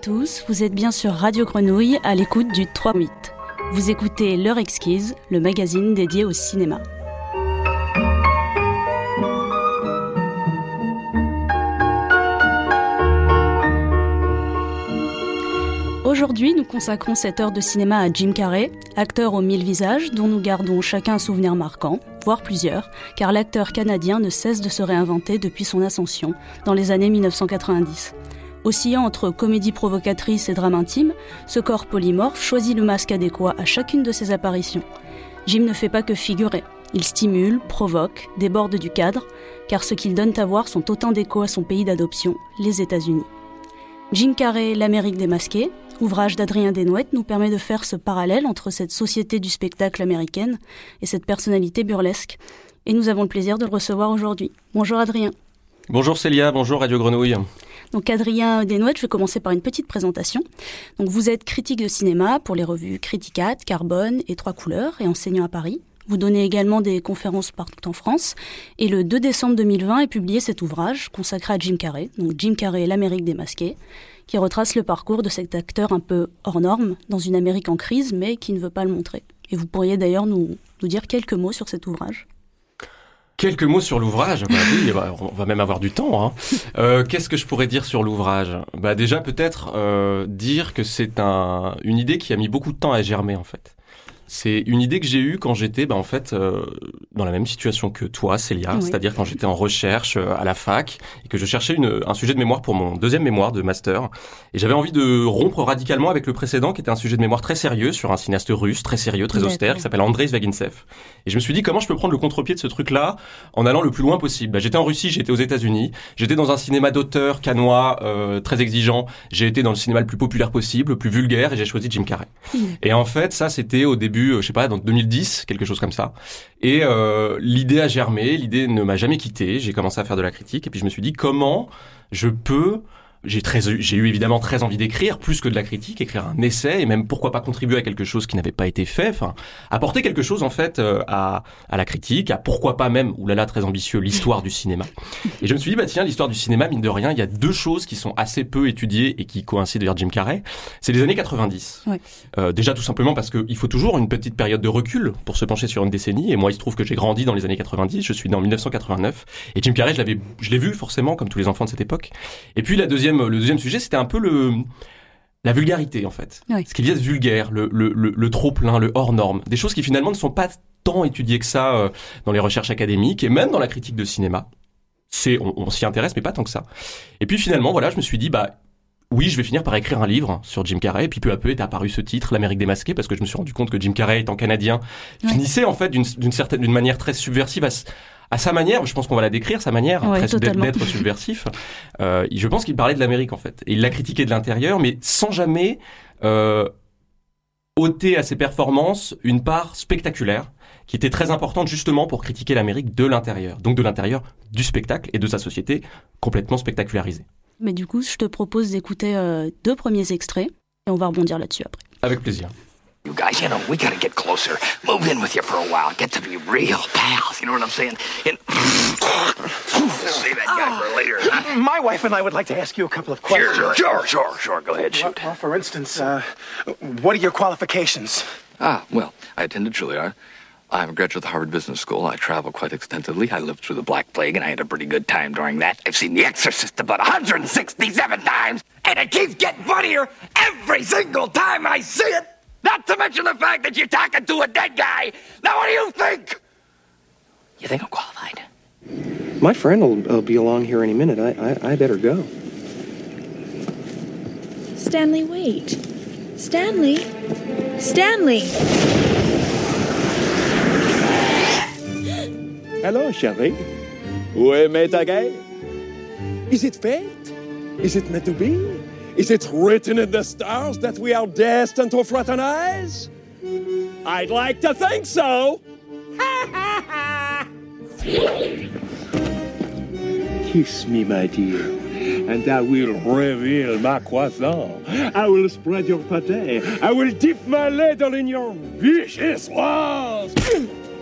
tous, vous êtes bien sur Radio Grenouille à l'écoute du 3-8. Vous écoutez L'heure exquise, le magazine dédié au cinéma. Aujourd'hui, nous consacrons cette heure de cinéma à Jim Carrey, acteur aux mille visages dont nous gardons chacun un souvenir marquant, voire plusieurs, car l'acteur canadien ne cesse de se réinventer depuis son ascension dans les années 1990. Oscillant entre comédie provocatrice et drame intime, ce corps polymorphe choisit le masque adéquat à chacune de ses apparitions. Jim ne fait pas que figurer. Il stimule, provoque, déborde du cadre, car ce qu'il donne à voir sont autant d'échos à son pays d'adoption, les États-Unis. Jim Carrey, L'Amérique démasquée, ouvrage d'Adrien Desnouettes, nous permet de faire ce parallèle entre cette société du spectacle américaine et cette personnalité burlesque. Et nous avons le plaisir de le recevoir aujourd'hui. Bonjour Adrien. Bonjour Célia, bonjour Radio Grenouille. Donc Adrien Desnouettes, je vais commencer par une petite présentation. Donc vous êtes critique de cinéma pour les revues Criticat, Carbone et Trois Couleurs et enseignant à Paris. Vous donnez également des conférences partout en France. Et le 2 décembre 2020 est publié cet ouvrage consacré à Jim Carrey, donc Jim Carrey, l'Amérique démasquée, qui retrace le parcours de cet acteur un peu hors norme dans une Amérique en crise, mais qui ne veut pas le montrer. Et vous pourriez d'ailleurs nous, nous dire quelques mots sur cet ouvrage. Quelques mots sur l'ouvrage. Bah oui, bah, on va même avoir du temps. Hein. Euh, Qu'est-ce que je pourrais dire sur l'ouvrage? Bah déjà peut-être euh, dire que c'est un, une idée qui a mis beaucoup de temps à germer en fait. C'est une idée que j'ai eue quand j'étais, bah, en fait, euh, dans la même situation que toi, Célia, Oui. c'est-à-dire quand j'étais en recherche euh, à la fac et que je cherchais une, un sujet de mémoire pour mon deuxième mémoire de master. Et j'avais envie de rompre radicalement avec le précédent, qui était un sujet de mémoire très sérieux sur un cinéaste russe, très sérieux, très austère, qui s'appelle Andrei Zvagintsev. Et je me suis dit comment je peux prendre le contre-pied de ce truc-là en allant le plus loin possible? Bah, j'étais en Russie, j'étais aux États-Unis, j'étais dans un cinéma d'auteur canois euh, très exigeant. J'ai été dans le cinéma le plus populaire possible, le plus vulgaire, et j'ai choisi Jim Carrey. Et en fait, ça, c'était au début, euh, je sais pas, dans 2010, quelque chose comme ça. Et euh, l'idée a germé, l'idée ne m'a jamais quitté. J'ai commencé à faire de la critique, et puis je me suis dit comment je peux j'ai très, j'ai eu évidemment très envie d'écrire, plus que de la critique, écrire un essai et même pourquoi pas contribuer à quelque chose qui n'avait pas été fait, enfin apporter quelque chose en fait euh, à, à la critique, à pourquoi pas même, oulala très ambitieux, l'histoire du cinéma. Et je me suis dit bah tiens l'histoire du cinéma mine de rien, il y a deux choses qui sont assez peu étudiées et qui coïncident vers Jim Carrey, c'est les années 90. Ouais. Euh, déjà tout simplement parce qu'il faut toujours une petite période de recul pour se pencher sur une décennie et moi il se trouve que j'ai grandi dans les années 90, je suis né en 1989 et Jim Carrey je l'avais, je l'ai vu forcément comme tous les enfants de cette époque. Et puis la deuxième, le deuxième sujet, c'était un peu le la vulgarité en fait. Oui. Ce qu'il y a de vulgaire, le, le, le, le trop plein, le hors norme, des choses qui finalement ne sont pas tant étudiées que ça euh, dans les recherches académiques et même dans la critique de cinéma. C'est, on, on s'y intéresse, mais pas tant que ça. Et puis finalement, voilà, je me suis dit, bah oui, je vais finir par écrire un livre sur Jim Carrey. Et puis peu à peu est apparu ce titre, L'Amérique démasquée, parce que je me suis rendu compte que Jim Carrey, étant canadien, Ouais. finissait en fait d'une certaine, d'une manière très subversive à, à sa manière. Je pense qu'on va la décrire, sa manière Ouais, d'être subversif. Euh, je pense qu'il parlait de l'Amérique en fait, et il l'a critiqué de l'intérieur, mais sans jamais euh, ôter à ses performances une part spectaculaire qui était très importante justement pour critiquer l'Amérique de l'intérieur, donc de l'intérieur du spectacle et de sa société complètement spectacularisée. Mais du coup, je te propose d'écouter euh, deux premiers extraits et on va rebondir là-dessus après. Avec plaisir. You guys, you know, we gotta get closer. Move in with you for a while. Get to be real pals. You know what I'm saying? And save that guy for later. huh? My wife and I would like to ask you a couple of questions. sure, sure, sure. Go ahead, Well, well, for instance, uh, what are your qualifications? Ah, well, I attended Juilliard. I'm a graduate of the Harvard Business School. I travel quite extensively. I lived through the Black Plague, and I had a pretty good time during that. I've seen The Exorcist about 167 times, and it keeps getting funnier every single time I see it. Not to mention the fact that you're talking to a dead guy. Now, what do you think? You think I'm qualified? My friend will, will be along here any minute. I, I, I better go. Stanley, wait. Stanley? Stanley! Hello, chérie. Où est ta guerre? Is it fate? Is it meant to be? Is it written in the stars that we are destined to fraternize? I'd like to think so. Kiss me, my dear, and I will reveal my croissant. I will spread your pâté. I will dip my ladle in your vicious walls.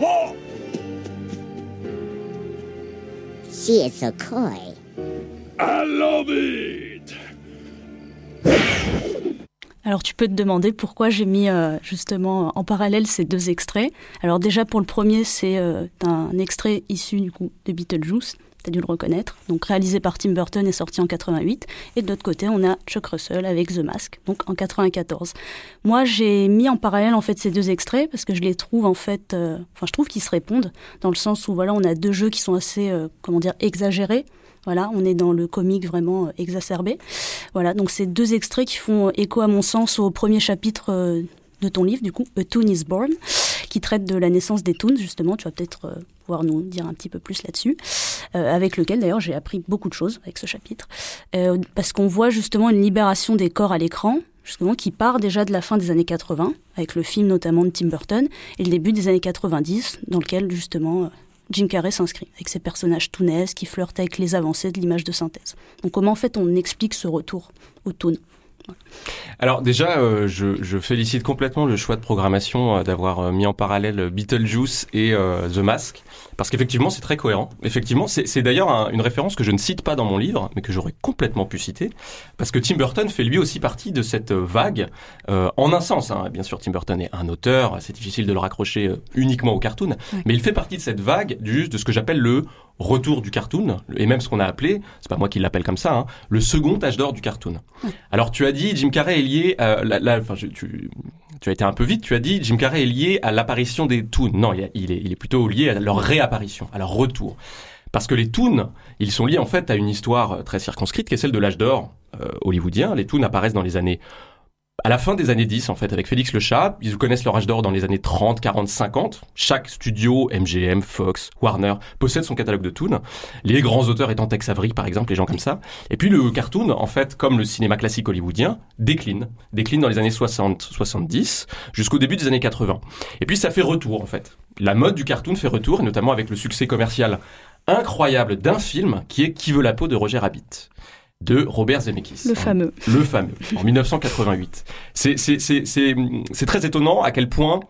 Oh! She is so coy. I love it. Alors tu peux te demander pourquoi j'ai mis euh, justement en parallèle ces deux extraits. Alors déjà pour le premier, c'est euh, un extrait issu du coup de Beetlejuice, t'as dû le reconnaître, donc réalisé par Tim Burton et sorti en 88. Et de l'autre côté, on a Chuck Russell avec The Mask, donc en 94. Moi, j'ai mis en parallèle en fait ces deux extraits parce que je les trouve en fait, euh, enfin je trouve qu'ils se répondent dans le sens où voilà, on a deux jeux qui sont assez, comment dire, exagérés voilà, on est dans le comique vraiment euh, exacerbé. Voilà, donc c'est deux extraits qui font écho à mon sens au premier chapitre euh, de ton livre, du coup, A Toon is Born, qui traite de la naissance des toons, justement. Tu vas peut-être euh, pouvoir nous dire un petit peu plus là-dessus, avec lequel d'ailleurs j'ai appris beaucoup de choses avec ce chapitre, parce qu'on voit justement une libération des corps à l'écran, justement, qui part déjà de la fin des années 80, avec le film notamment de Tim Burton, et le début des années 90, dans lequel justement Jim Carrey s'inscrit, avec ses personnages tounesques qui flirtent avec les avancées de l'image de synthèse. Donc comment en fait on explique ce retour au toon? Alors déjà, euh, je, félicite complètement le choix de programmation euh, d'avoir euh, mis en parallèle Beetlejuice et The Mask, parce qu'effectivement c'est très cohérent. Effectivement, c'est d'ailleurs une référence que je ne cite pas dans mon livre, mais que j'aurais complètement pu citer, parce que Tim Burton fait lui aussi partie de cette vague, en un sens. Hein. Bien sûr, Tim Burton est un auteur, c'est difficile de le raccrocher uniquement au cartoon, mais il fait partie de cette vague juste de ce que j'appelle le retour du cartoon, et même ce qu'on a appelé, c'est pas moi qui l'appelle comme ça, hein, le second âge d'or du cartoon. Alors tu as dit Jim Carrey est lié à la, enfin, tu, tu as été un peu vite, tu as dit Jim Carrey est lié à l'apparition des toons. Non, il, est, plutôt lié à leur réapparition, à leur retour. Parce que les toons, ils sont liés en fait à une histoire très circonscrite qui est celle de l'âge d'or euh, hollywoodien. Les toons apparaissent dans les années à la fin des années 10, en fait, avec Félix Le Chat, ils connaissent leur âge d'or dans les années 30, 40, 50. Chaque studio, MGM, Fox, Warner, possède son catalogue de toons. Les grands auteurs étant Tex Avery, par exemple, les gens comme ça. Et puis le cartoon, en fait, comme le cinéma classique hollywoodien, décline. Décline dans les années 60, 70, jusqu'au début des années 80. Et puis ça fait retour, en fait. La mode du cartoon fait retour, et notamment avec le succès commercial incroyable d'un film qui est Qui veut la peau de Roger Rabbit de Robert Zemeckis. Le fameux. Le fameux, en 1988. C'est très étonnant à quel point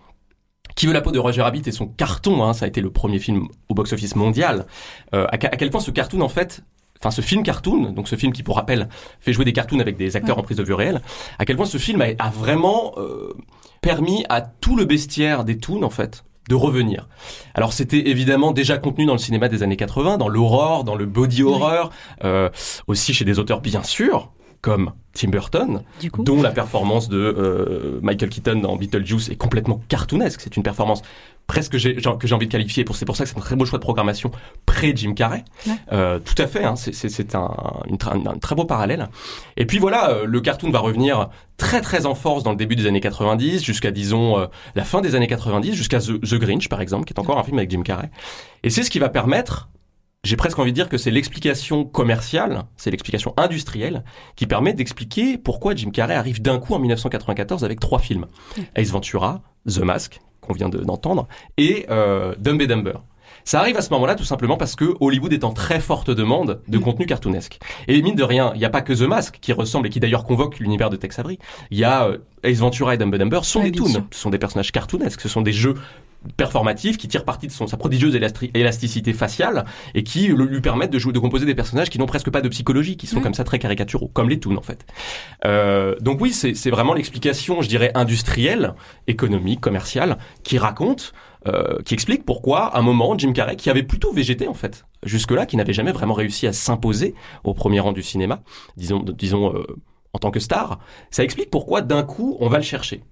qui veut la peau de Roger Rabbit et son carton, hein, ça a été le premier film au box-office mondial, euh, à, quel point ce cartoon en fait enfin ce film cartoon, donc ce film qui pour rappel fait jouer des cartoons avec des acteurs en prise de vue réelle, à quel point ce film a, vraiment euh, permis à tout le bestiaire des toons en fait de revenir. Alors c'était évidemment déjà contenu dans le cinéma des années 80, dans l'horreur, dans le body horror, euh, aussi chez des auteurs bien sûr, comme Tim Burton, dont la performance de euh, Michael Keaton dans Beetlejuice est complètement cartoonesque. C'est une performance presque que j'ai envie de qualifier. C'est pour ça que c'est un très beau choix de programmation pré Jim Carrey. Euh, tout à fait. Hein, c'est un, un, très beau parallèle. Et puis voilà, euh, le cartoon va revenir très très en force dans le début des années 90 jusqu'à disons la fin des années 90 jusqu'à The, The, Grinch par exemple, qui est encore un film avec Jim Carrey. Et c'est ce qui va permettre j'ai presque envie de dire que c'est l'explication commerciale, c'est l'explication industrielle qui permet d'expliquer pourquoi Jim Carrey arrive d'un coup en 1994 avec trois films. Ace Ventura, The Mask, qu'on vient d'entendre, et euh, Dumb and Dumber. Ça arrive à ce moment-là tout simplement parce que Hollywood est en très forte demande de contenu cartoonesque. Et mine de rien, il n'y a pas que The Mask qui ressemble et qui d'ailleurs convoque l'univers de Tex Avery. Il y a euh, Ace Ventura et Dumb and Dumber sont des toons, ce sont des personnages cartoonesques, ce sont des jeux performatif qui tire parti de son, sa prodigieuse élasticité faciale et qui lui permettent de jouer, de composer des personnages qui n'ont presque pas de psychologie, qui sont comme ça très caricaturaux, comme les toons en fait. Euh, donc oui, c'est vraiment l'explication, je dirais, industrielle, économique, commerciale, qui raconte, euh, qui explique pourquoi, à un moment, Jim Carrey, qui avait plutôt végété en fait, jusque-là, qui n'avait jamais vraiment réussi à s'imposer au premier rang du cinéma, disons, disons euh, en tant que star, ça explique pourquoi d'un coup on va le chercher.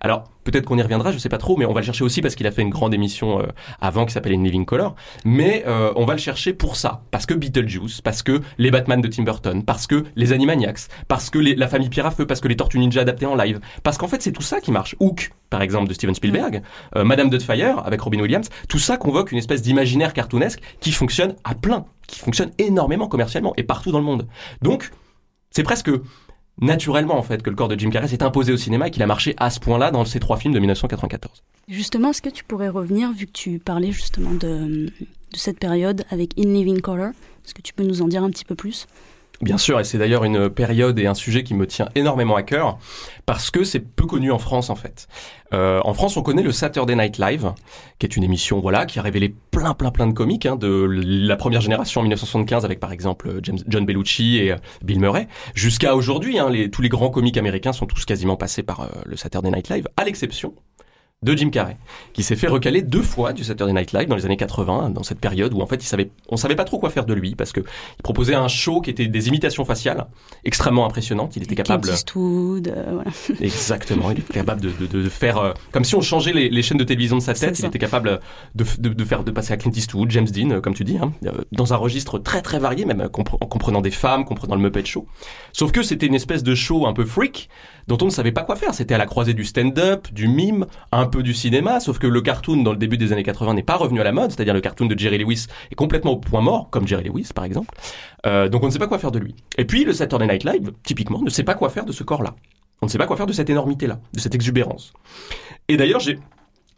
Alors, peut-être qu'on y reviendra, je sais pas trop, mais on va le chercher aussi parce qu'il a fait une grande émission euh, avant qui s'appelait In Living Color. Mais euh, on va le chercher pour ça, parce que Beetlejuice, parce que les Batman de Tim Burton, parce que les Animaniacs, parce que la famille Pierre à Feu, parce que les Tortues Ninja adaptées en live, parce qu'en fait c'est tout ça qui marche. Hook, par exemple, de Steven Spielberg, euh, Madame Doubtfire avec Robin Williams, tout ça convoque une espèce d'imaginaire cartoonesque qui fonctionne à plein, qui fonctionne énormément commercialement et partout dans le monde. Donc, c'est presque naturellement en fait que le corps de Jim Carrey s'est imposé au cinéma et qu'il a marché à ce point-là dans ces trois films de 1994. Justement, est-ce que tu pourrais revenir, vu que tu parlais justement de, de cette période avec In Living Color, est-ce que tu peux nous en dire un petit peu plus? Bien sûr, et c'est d'ailleurs une période et un sujet qui me tient énormément à cœur, parce que c'est peu connu en France en fait. Euh, en France, on connaît le Saturday Night Live, qui est une émission voilà qui a révélé plein plein plein de comiques hein, de la première génération en 1975 avec par exemple John Bellucci et euh, Bill Murray, jusqu'à aujourd'hui. Hein, les, tous les grands comiques américains sont tous quasiment passés par euh, le Saturday Night Live, à l'exception de Jim Carrey, qui s'est fait recaler deux fois du Saturday Night Live dans les années 80, dans cette période où en fait il savait, on savait pas trop quoi faire de lui parce que il proposait un show qui était des imitations faciales extrêmement impressionnantes. Il était capable. Clint Eastwood, euh, voilà. Exactement, il était capable de, de, de faire euh, comme si on changeait les, les, chaînes de télévision de sa tête. Il était capable de, de, de faire de passer à Clint Eastwood, James Dean, euh, comme tu dis, hein, euh, dans un registre très très varié, même euh, en comprenant des femmes, comprenant le Muppet Show. Sauf que c'était une espèce de show un peu freak dont on ne savait pas quoi faire. C'était à la croisée du stand-up, du mime, un peu du cinéma, sauf que le cartoon dans le début des années 80 n'est pas revenu à la mode, c'est-à-dire le cartoon de Jerry Lewis est complètement au point mort, comme Jerry Lewis par exemple. Euh, donc on ne sait pas quoi faire de lui. Et puis le Saturday Night Live, typiquement, ne sait pas quoi faire de ce corps-là. On ne sait pas quoi faire de cette énormité-là, de cette exubérance. Et d'ailleurs, j'ai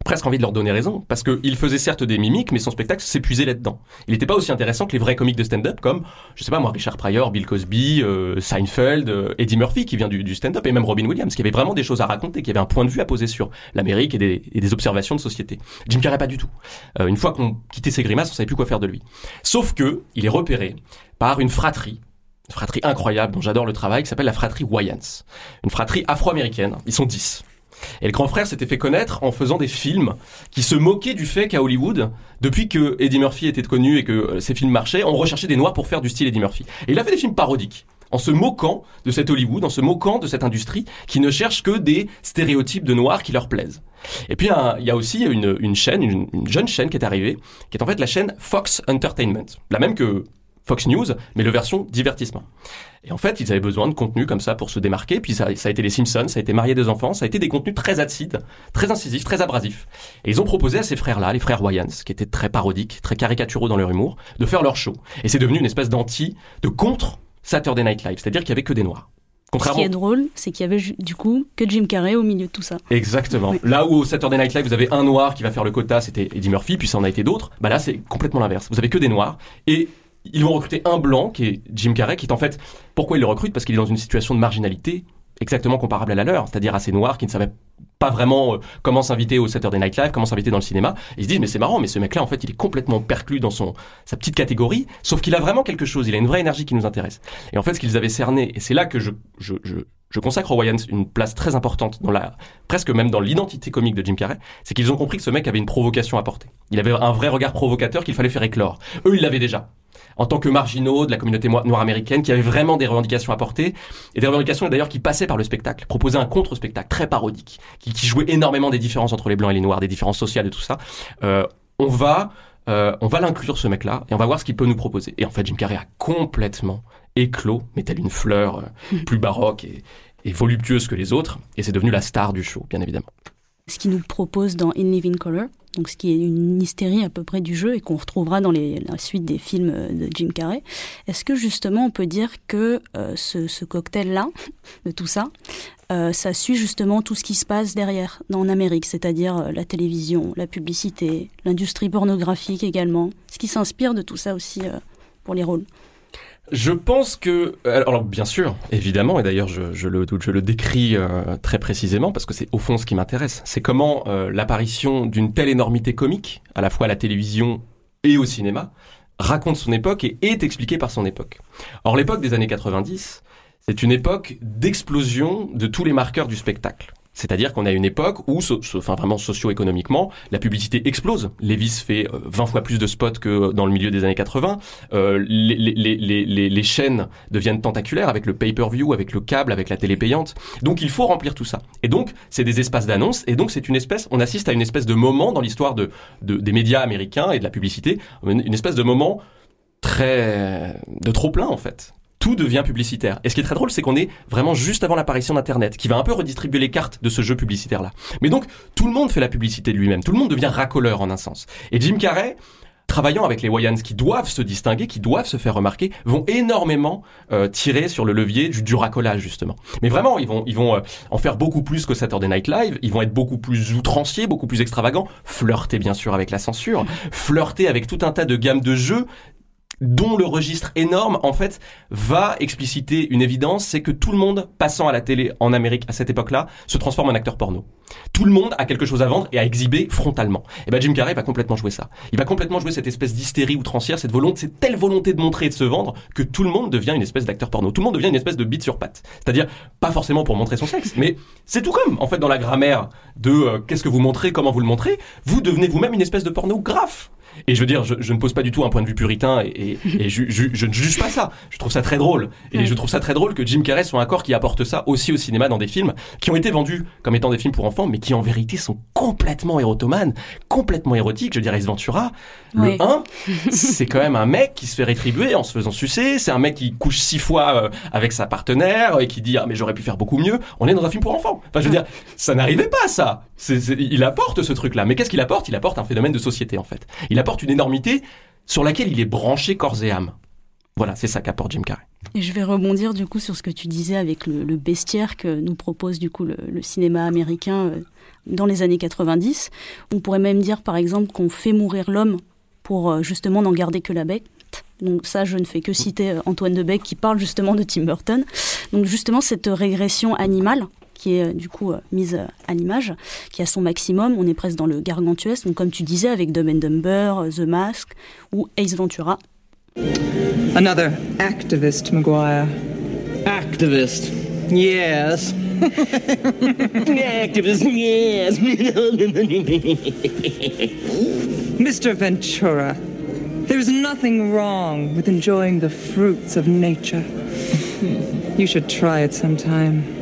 presque envie de leur donner raison, parce qu'il faisait certes des mimiques, mais son spectacle s'épuisait là-dedans. Il n'était pas aussi intéressant que les vrais comiques de stand-up, comme, je sais pas moi, Richard Pryor, Bill Cosby, euh, Seinfeld, euh, Eddie Murphy, qui vient du, du stand-up, et même Robin Williams, qui avait vraiment des choses à raconter, qui avait un point de vue à poser sur l'Amérique et des, observations de société. Jim Carrey, pas du tout. Euh, une fois qu'on quittait ses grimaces, on savait plus quoi faire de lui. Sauf que, il est repéré par une fratrie, une fratrie incroyable dont j'adore le travail, qui s'appelle la fratrie Wayans. Une fratrie afro-américaine. Ils sont 10. Et le grand frère s'était fait connaître en faisant des films qui se moquaient du fait qu'à Hollywood, depuis que Eddie Murphy était connu et que euh, ses films marchaient, on recherchait des noirs pour faire du style Eddie Murphy. Et il a fait des films parodiques. En se moquant de cet Hollywood, en se moquant de cette industrie qui ne cherche que des stéréotypes de noirs qui leur plaisent. Et puis il y a aussi une, une chaîne, une, une jeune chaîne qui est arrivée, qui est en fait la chaîne Fox Entertainment, la même que Fox News, mais le version divertissement. Et en fait, ils avaient besoin de contenu comme ça pour se démarquer. Puis ça, ça a été les Simpsons, ça a été Marié des enfants, ça a été des contenus très acides, très incisifs, très abrasifs. Et ils ont proposé à ces frères-là, les frères Wayans, qui étaient très parodiques, très caricaturaux dans leur humour, de faire leur show. Et c'est devenu une espèce d'anti, de contre Saturday Night Live, c'est-à-dire qu'il y avait que des noirs. Ce Contrairement qui est drôle, c'est qu'il y avait du coup que Jim Carrey au milieu de tout ça. Exactement. Oui. Là où au Saturday Night Live, vous avez un noir qui va faire le quota, c'était Eddie Murphy, puis ça en a été d'autres. Bah là, c'est complètement l'inverse. Vous avez que des noirs. Et ils vont recruter un blanc, qui est Jim Carrey, qui est en fait... Pourquoi ils le recrutent Parce qu'il est dans une situation de marginalité exactement comparable à la leur, c'est-à-dire à ces noirs qui ne savaient pas vraiment euh, comment s'inviter au Saturday Night Live, comment s'inviter dans le cinéma. Ils se disent, mais c'est marrant, mais ce mec-là, en fait, il est complètement perclus dans son, sa petite catégorie, sauf qu'il a vraiment quelque chose, il a une vraie énergie qui nous intéresse. Et en fait, ce qu'ils avaient cerné, et c'est là que je, je, je, je consacre aux Wayans une place très importante dans la, presque même dans l'identité comique de Jim Carrey, c'est qu'ils ont compris que ce mec avait une provocation à porter. Il avait un vrai regard provocateur qu'il fallait faire éclore. Eux, ils l'avaient déjà. En tant que marginaux de la communauté noire américaine, qui avaient vraiment des revendications à porter, et des revendications d'ailleurs qui passaient par le spectacle, proposaient un contre-spectacle très parodique, qui, qui jouait énormément des différences entre les blancs et les noirs, des différences sociales et tout ça. Euh, on va, euh, on va l'inclure ce mec-là, et on va voir ce qu'il peut nous proposer. Et en fait, Jim Carrey a complètement éclos, mais telle une fleur euh, plus baroque et, et voluptueuse que les autres, et c'est devenu la star du show, bien évidemment. Ce qu'il nous propose dans In Living Color, donc ce qui est une hystérie à peu près du jeu et qu'on retrouvera dans la suite des films euh, de Jim Carrey. Est-ce que justement on peut dire que euh, ce, cocktail-là, de tout ça, euh, ça suit justement tout ce qui se passe derrière, en Amérique, c'est-à-dire la télévision, la publicité, l'industrie pornographique également, ce qui s'inspire de tout ça aussi pour les rôles? Je pense que, alors bien sûr, évidemment, et d'ailleurs je, je le, je le décris euh, très précisément parce que c'est au fond ce qui m'intéresse. C'est comment euh, l'apparition d'une telle énormité comique, à la fois à la télévision et au cinéma, raconte son époque et est expliquée par son époque. Or l'époque des années 90, c'est une époque d'explosion de tous les marqueurs du spectacle. C'est-à-dire qu'on a une époque où, enfin vraiment socio-économiquement, la publicité explose. Levis fait euh, 20 fois plus de spots que dans le milieu des années 80. Euh, les, les, les, les, chaînes deviennent tentaculaires avec le pay-per-view, avec le câble, avec la télé payante. Donc il faut remplir tout ça. Et donc c'est des espaces d'annonce. Et donc c'est une espèce, on assiste à une espèce de moment dans l'histoire de, de, des médias américains et de la publicité, une espèce de moment très de trop plein en fait. Tout devient publicitaire. Et ce qui est très drôle, c'est qu'on est vraiment juste avant l'apparition d'Internet, qui va un peu redistribuer les cartes de ce jeu publicitaire-là. Mais donc, tout le monde fait la publicité de lui-même. Tout le monde devient racoleur en un sens. Et Jim Carrey, travaillant avec les Wayans qui doivent se distinguer, qui doivent se faire remarquer, vont énormément euh, tirer sur le levier du, du racolage justement. Mais vraiment, ils vont, ils vont euh, en faire beaucoup plus que Saturday Night Live. Ils vont être beaucoup plus outranciers, beaucoup plus extravagants, flirter bien sûr avec la censure, flirter avec tout un tas de gammes de jeux dont le registre énorme, en fait, va expliciter une évidence, c'est que tout le monde passant à la télé en Amérique à cette époque-là se transforme en acteur porno. Tout le monde a quelque chose à vendre et à exhiber frontalement. Et ben Jim Carrey va complètement jouer ça. Il va complètement jouer cette espèce d'hystérie outrancière, cette volonté, cette telle volonté de montrer et de se vendre que tout le monde devient une espèce d'acteur porno. Tout le monde devient une espèce de bite sur patte. C'est-à-dire pas forcément pour montrer son sexe, mais c'est tout comme en fait dans la grammaire de euh, qu'est-ce que vous montrez, comment vous le montrez, vous devenez vous-même une espèce de pornographe. Et je veux dire, je, je, ne pose pas du tout un point de vue puritain et, et, et je, je, je, ne juge pas ça. Je trouve ça très drôle. Et Ouais. je trouve ça très drôle que Jim Carrey soit un corps qui apporte ça aussi au cinéma dans des films qui ont été vendus comme étant des films pour enfants, mais qui en vérité sont complètement érotomanes, complètement érotiques. Je dirais Ace Ventura, Ouais. le 1, c'est quand même un mec qui se fait rétribuer en se faisant sucer. C'est un mec qui couche six fois euh, avec sa partenaire et qui dit ah mais j'aurais pu faire beaucoup mieux. On est dans un film pour enfants. Enfin je veux dire, ça n'arrivait pas ça. C'est- c'est- il apporte ce truc-là. Mais qu'est-ce qu'il apporte? Il apporte un phénomène de société en fait. Il apporte une énormité sur laquelle il est branché corps et âme. Voilà, c'est ça qu'apporte Jim Carrey. Et je vais rebondir du coup sur ce que tu disais avec le, bestiaire que nous propose du coup le, le cinéma américain euh, dans les années 90. On pourrait même dire par exemple qu'on fait mourir l'homme pour euh, justement n'en garder que la bête. Donc ça, je ne fais que citer euh, Antoine de Beck qui parle justement de Tim Burton. Donc justement cette régression animale qui est euh, du coup euh, mise euh, à l'image, qui a son maximum, on est presque dans le gargantuesque. Donc comme tu disais avec Dumb and Dumber, The Mask ou Ace Ventura, Another activist, Maguire. Activist. Yes. Activist, yes. Mr. Ventura, there's nothing wrong with enjoying the fruits of nature. You should try it sometime.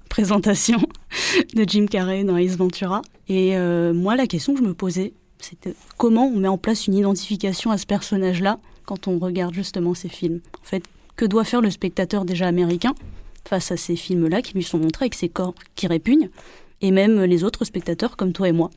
présentation de Jim Carrey dans Ace Ventura. Et euh, moi, la question que je me posais, c'était comment on met en place une identification à ce personnage-là quand on regarde justement ces films? En fait, que doit faire le spectateur déjà américain face à ces films-là qui lui sont montrés avec ces corps qui répugnent, et même les autres spectateurs comme toi et moi?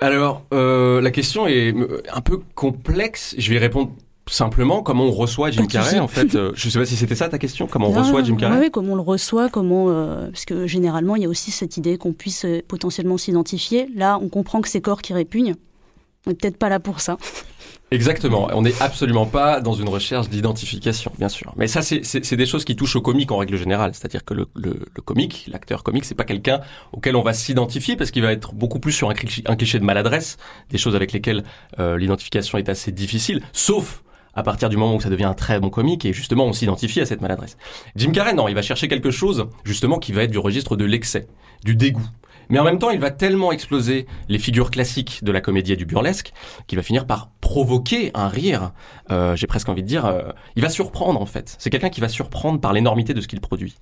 Alors, euh, la question est un peu complexe. Je vais répondre simplement comment on reçoit Jim Carrey. En fait, euh, je sais pas si c'était ça ta question. Comment on Ah, reçoit Jim Carrey Oui, comment on le reçoit, comment euh, parce que généralement il y a aussi cette idée qu'on puisse euh, potentiellement s'identifier. Là, on comprend que ces corps qui répugnent, on n'est peut-être pas là pour ça. Exactement. On n'est absolument pas dans une recherche d'identification, bien sûr. Mais ça, c'est- c'est c'est des choses qui touchent au comique en règle générale. C'est-à-dire que le, le, le comique, l'acteur comique, c'est pas quelqu'un auquel on va s'identifier parce qu'il va être beaucoup plus sur un cliché, un cliché de maladresse, des choses avec lesquelles euh, l'identification est assez difficile, sauf à partir du moment où ça devient un très bon comique et justement on s'identifie à cette maladresse. Jim Carrey, non, il va chercher quelque chose justement qui va être du registre de l'excès, du dégoût. Mais en même temps, il va tellement exploser les figures classiques de la comédie et du burlesque qu'il va finir par provoquer un rire. Euh, J'ai presque envie de dire, euh, il va surprendre en fait. C'est quelqu'un qui va surprendre par l'énormité de ce qu'il produit.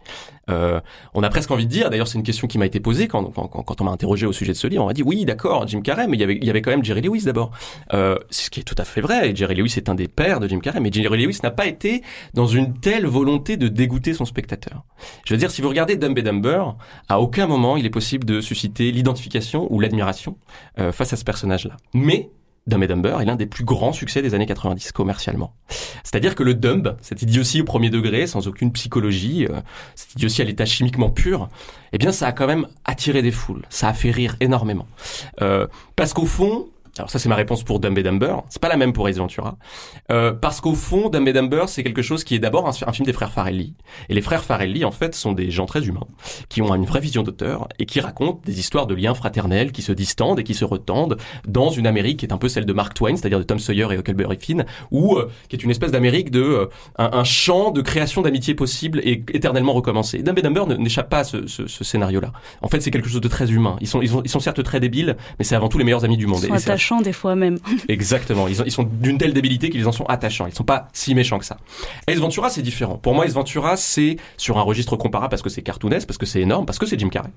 Euh, on a presque envie de dire, d'ailleurs c'est une question qui m'a été posée quand, on m'a interrogé au sujet de ce livre, on m'a dit oui d'accord Jim Carrey, mais il y avait, quand même Jerry Lewis d'abord. Euh, ce qui est tout à fait vrai, Jerry Lewis est un des pères de Jim Carrey, mais Jerry Lewis n'a pas été dans une telle volonté de dégoûter son spectateur. Je veux dire, si vous regardez Dumb and Dumber, à aucun moment il est possible de susciter l'identification ou l'admiration euh, face à ce personnage-là. Mais Dumb and Dumber est l'un des plus grands succès des années 90 commercialement. C'est-à-dire que le dumb, cette idiotie au premier degré, sans aucune psychologie, euh, cette idiotie à l'état chimiquement pur, eh bien ça a quand même attiré des foules, ça a fait rire énormément. Euh, parce qu'au fond, alors ça c'est ma réponse pour Dumb and Dumber, c'est pas la même pour Ace Ventura, euh, parce qu'au fond Dumb and Dumber c'est quelque chose qui est d'abord un, un film des frères Farelli, et les frères Farelli en fait sont des gens très humains, qui ont une vraie vision d'auteur, et qui racontent des histoires de liens fraternels qui se distendent et qui se retendent dans une Amérique qui est un peu celle de Mark Twain, c'est-à-dire de Tom Sawyer et Huckleberry Finn, ou euh, qui est une espèce d'Amérique de euh, un, un champ de création d'amitié possible et éternellement recommencé. Dumb and Dumber n'échappe pas à ce, ce- ce scénario-là. En fait, c'est quelque chose de très humain. Ils sont, ils, sont, ils sont certes très débiles, mais c'est avant tout les meilleurs amis du monde. Ils sont Et c'est- des fois même. Exactement. Ils, ont- ils sont d'une telle débilité qu'ils en sont attachants. Ils sont pas si méchants que ça. Ace Ventura, c'est différent. Pour moi, Ace Ventura, c'est sur un registre comparable parce que c'est cartoonesque, parce que c'est énorme, parce que c'est Jim Carrey.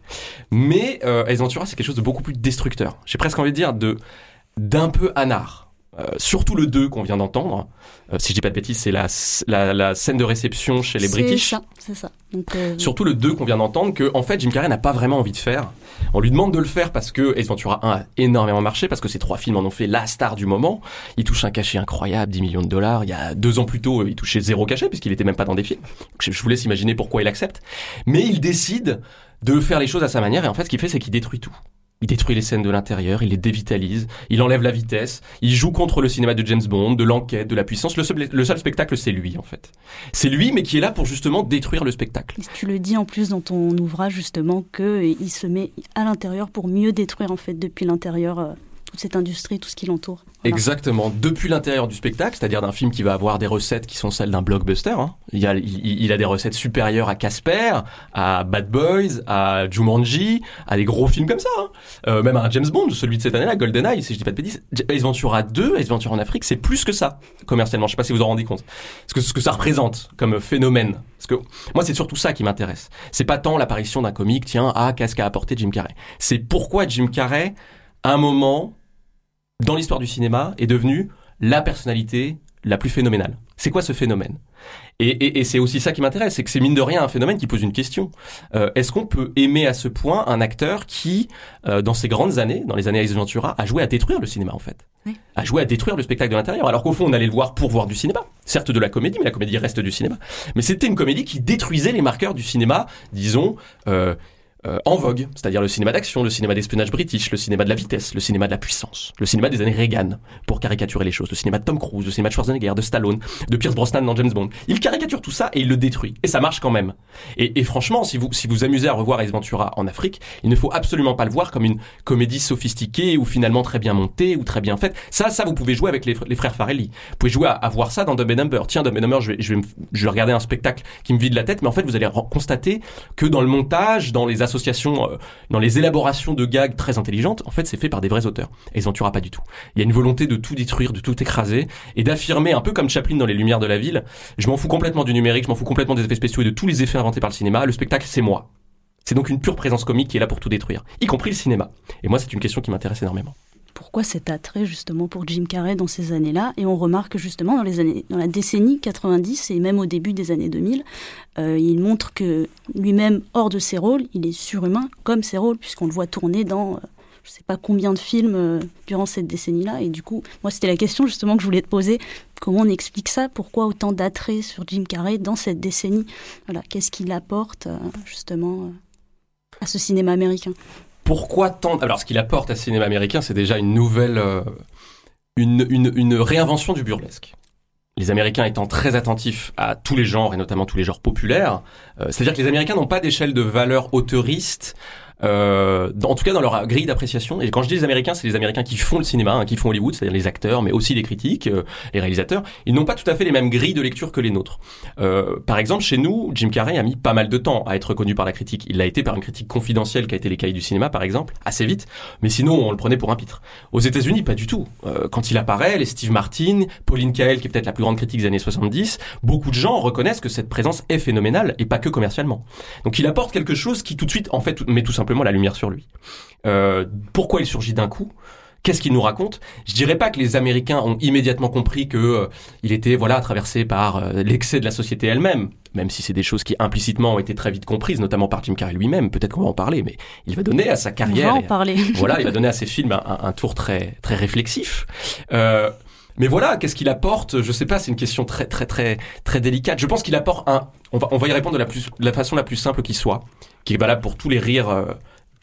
Mais euh, Ace Ventura, c'est quelque chose de beaucoup plus destructeur. J'ai presque envie de dire de d'un peu anard. Euh, surtout le 2 qu'on vient d'entendre. Euh, si je dis pas de bêtises, c'est la, la, la scène de réception chez les British. C'est ça, c'est ça. Donc, euh, Surtout le 2 qu'on vient d'entendre, que en fait Jim Carrey n'a pas vraiment envie de faire. On lui demande de le faire parce que Ace Ventura 1 a énormément marché, parce que ces trois films en ont fait la star du moment. Il touche un cachet incroyable, 10 millions de dollars. Il y a deux ans plus tôt, il touchait zéro cachet puisqu'il était même pas dans des films. Donc, Je je vous laisse imaginer pourquoi il accepte. Mais il décide de faire les choses à sa manière et en fait ce qu'il fait c'est qu'il détruit tout. Il détruit les scènes de l'intérieur, il les dévitalise, il enlève la vitesse, il joue contre le cinéma de James Bond, de l'enquête, de la puissance. Le seul, le seul spectacle, c'est lui, en fait. C'est lui, mais qui est là pour justement détruire le spectacle. tu le dis en plus dans ton ouvrage justement que il se met à l'intérieur pour mieux détruire en fait depuis l'intérieur euh, cette industrie, tout ce qui l'entoure. Exactement. Depuis l'intérieur du spectacle, c'est-à-dire d'un film qui va avoir des recettes qui sont celles d'un blockbuster. hein. Il, y a, il, il a des recettes supérieures à Casper, à Bad Boys, à Jumanji, à des gros films comme ça. hein. Euh, même à James Bond, celui de cette année-là, GoldenEye, si je dis pas de bêtises. Ace Ventura 2, Ace Ventura en Afrique, c'est plus que ça, commercialement. Je sais pas si vous en rendez compte. Ce que, ce que ça représente comme phénomène. Parce que moi, c'est surtout ça qui m'intéresse. C'est pas tant l'apparition d'un comique, tiens, ah, qu'est-ce qu'a apporté Jim Carrey. C'est pourquoi Jim Carrey, un moment, dans l'histoire du cinéma, est devenu la personnalité la plus phénoménale. C'est quoi ce phénomène? Et, et, et c'est aussi ça qui m'intéresse, c'est que c'est mine de rien un phénomène qui pose une question. Euh, Est-ce qu'on peut aimer à ce point un acteur qui, euh, dans ses grandes années, dans les années Ace Ventura, a joué à détruire le cinéma en fait? Oui. A joué à détruire le spectacle de l'intérieur, alors qu'au fond on allait le voir pour voir du cinéma. Certes de la comédie, mais la comédie reste du cinéma. Mais c'était une comédie qui détruisait les marqueurs du cinéma, disons, euh, euh, en vogue, c'est-à-dire le cinéma d'action, le cinéma d'espionnage british, le cinéma de la vitesse, le cinéma de la puissance, le cinéma des années Reagan, pour caricaturer les choses, le cinéma de Tom Cruise, le cinéma de Schwarzenegger, de Stallone, de Pierce Brosnan dans James Bond. Il caricature tout ça et il le détruit. Et ça marche quand même. Et, franchement, si vous si vous amusez à revoir Ace Ventura en Afrique, il ne faut absolument pas le voir comme une comédie sophistiquée ou finalement très bien montée ou très bien faite. Ça, ça, vous pouvez jouer avec les, les frères Farelli. Vous pouvez jouer à, voir ça dans Dumb and Number. Tiens, Dumb and Number, je vais, je, vais je vais regarder un spectacle qui me vide la tête, mais en fait, vous allez constater que dans le montage, dans les associations, euh, dans les élaborations de gags très intelligentes, en fait, c'est fait par des vrais auteurs. Et Ace Ventura, pas du tout. Il y a une volonté de tout détruire, de tout écraser, et d'affirmer, un peu comme Chaplin dans Les Lumières de la Ville, je m'en fous complètement du numérique, je m'en fous complètement des effets spéciaux et de tous les effets inventés par le cinéma, le spectacle, c'est moi. C'est donc une pure présence comique qui est là pour tout détruire, y compris le cinéma. Et moi, c'est une question qui m'intéresse énormément. Pourquoi cet attrait justement pour Jim Carrey dans ces années-là Et on remarque justement dans les années, dans la décennie 90 et même au début des années 2000, euh, il montre que lui-même hors de ses rôles, il est surhumain comme ses rôles puisqu'on le voit tourner dans euh, je sais pas combien de films euh, durant cette décennie-là. Et du coup, moi, c'était la question justement que je voulais te poser. Comment on explique ça? Pourquoi autant d'attrait sur Jim Carrey dans cette décennie? Voilà, qu'est-ce qu'il apporte justement à ce cinéma américain? Pourquoi tant Alors, ce qu'il apporte à cinéma américain, c'est déjà une nouvelle, euh, une, une, une réinvention du burlesque. Les Américains étant très attentifs à tous les genres et notamment tous les genres populaires, euh, c'est-à-dire que les Américains n'ont pas d'échelle de valeur auteuriste euh, en tout cas dans leur grille d'appréciation. Et quand je dis les Américains, c'est les Américains qui font le cinéma, hein, qui font Hollywood, c'est-à-dire les acteurs, mais aussi les critiques, euh, les réalisateurs. Ils n'ont pas tout à fait les mêmes grilles de lecture que les nôtres. Euh, par exemple, chez nous, Jim Carrey a mis pas mal de temps à être reconnu par la critique. Il l'a été par une critique confidentielle qui a été les cahiers du cinéma, par exemple, assez vite. Mais sinon, on le prenait pour un pitre. Aux États-Unis, pas du tout. Euh, quand il apparaît, les Steve Martin, Pauline Kael, qui est peut-être la plus grande critique des années 70, beaucoup de gens reconnaissent que cette présence est phénoménale et pas que commercialement. Donc il apporte quelque chose qui tout de suite, en fait, met tout simplement la lumière sur lui. Euh, pourquoi il surgit d'un coup? Qu'est-ce qu'il nous raconte? Je dirais pas que les Américains ont immédiatement compris que euh, il était voilà traversé par euh, l'excès de la société elle-même, même si c'est des choses qui implicitement ont été très vite comprises, notamment par Jim Carrey lui-même. Peut-être qu'on va en parler, mais il va donner à sa On carrière. va en et- parler. voilà, il va donner à ses films un, un- un tour très très réflexif. Euh, mais voilà, qu'est-ce qu'il apporte Je sais pas, c'est une question très très très très délicate. Je pense qu'il apporte un. On va on va y répondre de la plus de la façon la plus simple qui soit, qui est valable pour tous les rires euh,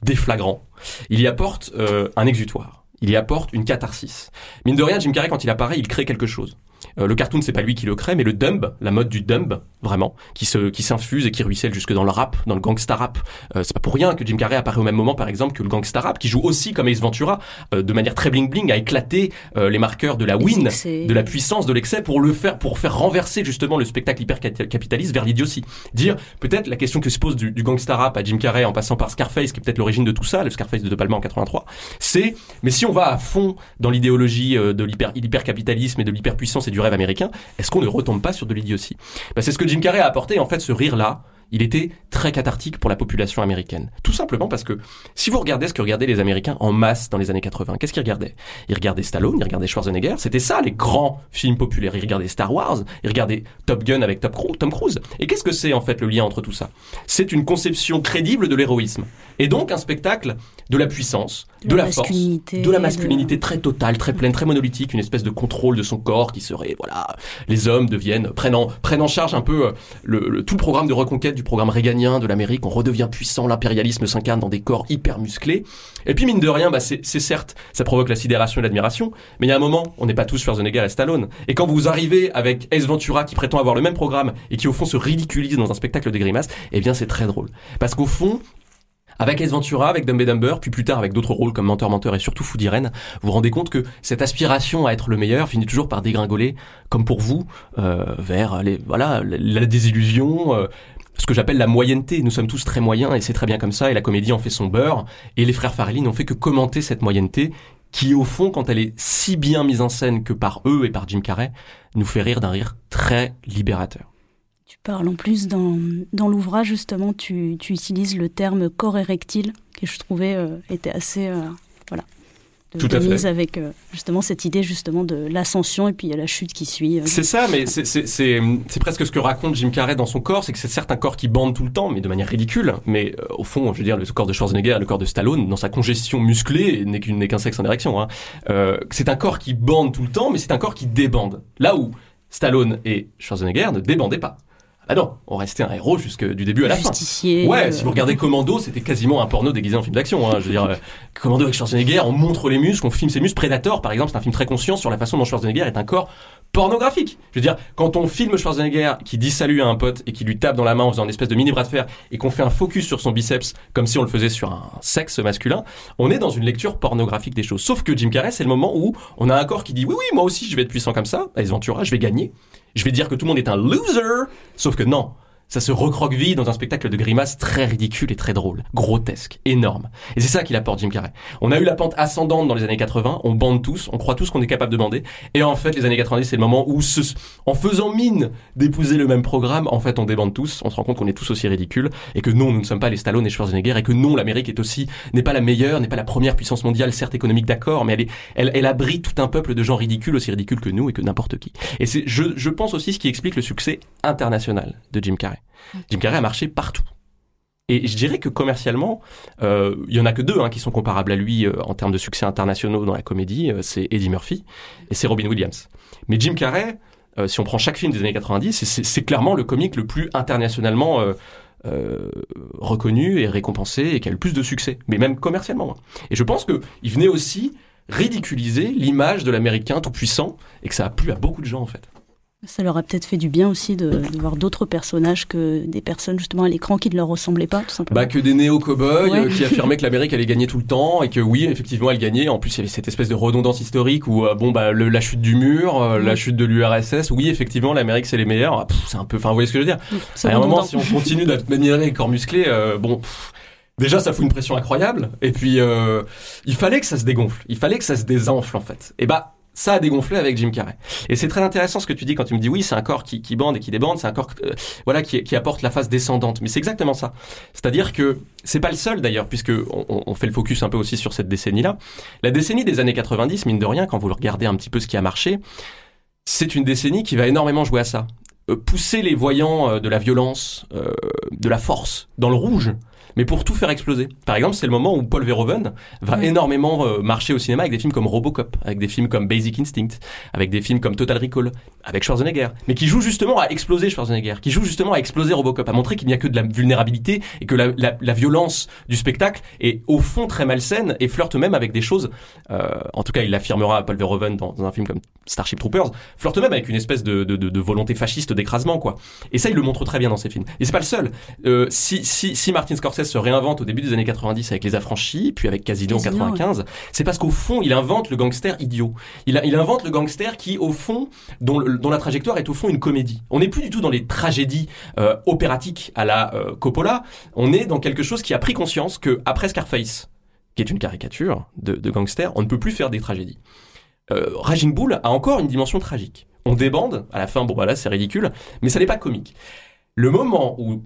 déflagrants. Il y apporte euh, un exutoire. Il y apporte une catharsis. Mine de rien, Jim Carrey, quand il apparaît, il crée quelque chose. Euh, le cartoon, c'est pas lui qui le crée, mais le dumb, la mode du dumb, vraiment, qui se, qui s'infuse et qui ruisselle jusque dans le rap, dans le gangsta rap. Euh, c'est pas pour rien que Jim Carrey apparaît au même moment, par exemple, que le gangsta rap, qui joue aussi comme Ace Ventura, euh, de manière très bling bling, à éclater euh, les marqueurs de la win, de la puissance, de l'excès, pour le faire, pour faire renverser justement le spectacle hyper capitaliste vers l'idiotie. Dire peut-être la question que se pose du, du gangsta rap à Jim Carrey en passant par Scarface, qui est peut-être l'origine de tout ça, le Scarface de De Palma en 83, c'est mais si on va à fond dans l'idéologie euh, de l'hyper l'hypercapitalisme et de l'hyperpuissance du rêve américain, est-ce qu'on ne retombe pas sur de l'idiotie? Bah, C'est ce que Jim Carrey a apporté. En fait, ce rire-là, il était très cathartique pour la population américaine. Tout simplement parce que si vous regardez ce que regardaient les Américains en masse dans les années 80, qu'est-ce qu'ils regardaient? Ils regardaient Stallone, ils regardaient Schwarzenegger, c'était ça les grands films populaires. Ils regardaient Star Wars, ils regardaient Top Gun avec Tom Cruise. Et qu'est-ce que c'est en fait le lien entre tout ça? C'est une conception crédible de l'héroïsme. Et donc un spectacle de la puissance, De de, la force, de la de- masculinité très totale, très pleine, très monolithique, une espèce de contrôle de son corps qui serait, voilà, les hommes deviennent, prennent en, prennent en charge un peu euh, le, le- tout le programme de reconquête du programme réganien de l'Amérique, on redevient puissant, l'impérialisme s'incarne dans des corps hyper musclés. Et puis mine de rien, bah, c'est certes, ça provoque la sidération et l'admiration, mais il y a un moment, on n'est pas tous Schwarzenegger et Stallone. Et quand vous arrivez avec Ace Ventura qui prétend avoir le même programme et qui au fond se ridiculise dans un spectacle des grimaces, eh bien c'est très drôle. Parce qu'au fond, avec Ace Ventura, avec Dumb Dumber, puis plus tard avec d'autres rôles comme Menteur Menteur et surtout Food Irene, vous vous rendez compte que cette aspiration à être le meilleur finit toujours par dégringoler, comme pour vous, euh, vers les, voilà, la, la désillusion, euh, ce que j'appelle la moyenneté. Nous sommes tous très moyens et c'est très bien comme ça et la comédie en fait son beurre. Et les frères Farrelly n'ont fait que commenter cette moyenneté qui, au fond, quand elle est si bien mise en scène que par eux et par Jim Carrey, nous fait rire d'un rire très libérateur. Tu parles en plus dans, dans l'ouvrage, justement, tu, tu utilises le terme corps érectile, que je trouvais euh, était assez. euh, voilà. De, Tout à de fait. mise avec euh, justement cette idée justement de l'ascension et puis il y a la chute qui suit. euh. C'est ça, mais c'est- c'est presque ce que raconte Jim Carrey dans son corps, c'est que c'est certes un corps qui bande tout le temps, mais de manière ridicule. Mais euh, au fond, je veux dire, le corps de Schwarzenegger, le corps de Stallone, dans sa congestion musclée, n'est qu'un sexe en érection. Hein. Euh, c'est un corps qui bande tout le temps, mais c'est un corps qui débande. Là où Stallone et Schwarzenegger ne débandaient pas. Ah non, on restait un héros jusque du début à la fin. Ouais, euh, si vous regardez Commando, c'était quasiment un porno déguisé en film d'action. Hein. Je veux dire, euh, Commando avec Schwarzenegger, on montre les muscles, on filme ses muscles. Predator, par exemple, c'est un film très conscient sur la façon dont Schwarzenegger est un corps pornographique. Je veux dire, quand on filme Schwarzenegger qui dit salut à un pote et qui lui tape dans la main en faisant une espèce de mini bras de fer et qu'on fait un focus sur son biceps comme si on le faisait sur un sexe masculin, on est dans une lecture pornographique des choses. Sauf que Jim Carrey, c'est le moment où on a un corps qui dit oui, oui, moi aussi je vais être puissant comme ça, Ace Ventura, je vais gagner. Je vais dire que tout le monde est un loser. Sauf que non. Ça se recroqueville dans un spectacle de grimaces très ridicule et très drôle, grotesque, énorme. Et c'est ça qu'il apporte Jim Carrey. On a eu la pente ascendante dans les années 80, on bande tous, on croit tous qu'on est capable de bander. Et en fait, les années 90, c'est le moment où, ce- en faisant mine d'épouser le même programme, en fait, on débande tous, on se rend compte qu'on est tous aussi ridicules, et que non, nous ne sommes pas les Stallone et Schwarzenegger, et que non, l'Amérique est aussi, n'est pas la meilleure, n'est pas la première puissance mondiale, certes économique, d'accord, mais elle est, elle, elle abrite tout un peuple de gens ridicules, aussi ridicules que nous et que n'importe qui. Et c'est, je, je pense aussi ce qui explique le succès international de Jim Carrey. Jim Carrey a marché partout. Et je dirais que commercialement, euh, il y en a que deux hein, qui sont comparables à lui euh, en termes de succès internationaux dans la comédie. euh, c'est Eddie Murphy et c'est Robin Williams. Mais Jim Carrey, euh, si on prend chaque film des années 90, c'est- clairement le comique le plus internationalement euh, euh, reconnu et récompensé et qui a le plus de succès, mais même commercialement. hein. Et je pense que il venait aussi ridiculiser l'image de l'américain tout puissant et que ça a plu à beaucoup de gens en fait. Ça leur a peut-être fait du bien aussi de, de voir d'autres personnages que des personnes justement à l'écran qui ne leur ressemblaient pas, tout simplement. Bah que des néo-cowboys Ouais. euh, qui affirmaient que l'Amérique allait gagner tout le temps et que oui, effectivement, elle gagnait. En plus, il y avait cette espèce de redondance historique où euh, bon bah le- la chute du mur, euh, la chute de l'URSS. Oui, effectivement, l'Amérique c'est les meilleurs. Ah, C'est un peu, enfin, vous voyez ce que je veux dire? À un moment, si on continue d'admirer les corps musclés, bon. pff, Déjà, ça fout une pression incroyable. Et puis, euh, il fallait que ça se dégonfle. Il fallait que ça se désenfle, en fait. Et bah, ça a dégonflé avec Jim Carrey. Et c'est très intéressant ce que tu dis quand tu me dis oui, c'est un corps qui, qui bande et qui débande, c'est un corps euh, voilà qui, qui apporte la phase descendante. Mais c'est exactement ça. C'est-à-dire que c'est pas le seul d'ailleurs, puisque on, fait le focus un peu aussi sur cette décennie-là. La décennie des années 90, mine de rien, quand vous regardez un petit peu ce qui a marché, c'est une décennie qui va énormément jouer à ça. Euh, pousser les voyants euh, de la violence, de la force, dans le rouge, mais pour tout faire exploser. Par exemple, c'est le moment où Paul Verhoeven va Ouais. énormément euh, marcher au cinéma avec des films comme Robocop, avec des films comme Basic Instinct, avec des films comme Total Recall, avec Schwarzenegger, mais qui joue justement à exploser Schwarzenegger, qui joue justement à exploser Robocop, à montrer qu'il n'y a que de la vulnérabilité et que la, la- la violence du spectacle est au fond très malsaine et flirte même avec des choses, euh, en tout cas il l'affirmera Paul Verhoeven dans, dans un film comme Starship Troopers, flirte même avec une espèce de, de, de, de volonté fasciste d'écrasement quoi. Et ça il le montre très bien dans ses films. Et c'est pas le seul. Euh, si, si, si Martin Scorsese se réinvente au début des années 90 avec Les Affranchis, puis avec Casino, Casino, en 95, c'est parce qu'au fond il invente le gangster idiot. Il, a- il invente le gangster qui au fond dont, dont la trajectoire est au fond une comédie. On n'est plus du tout dans les tragédies euh, opératiques à la euh, Coppola. On est dans quelque chose qui a pris conscience que après Scarface, qui est une caricature de, de gangster, on ne peut plus faire des tragédies. Euh, Raging Bull a encore une dimension tragique. On débande, à la fin, bon bah là c'est ridicule, mais ça n'est pas comique. Le moment où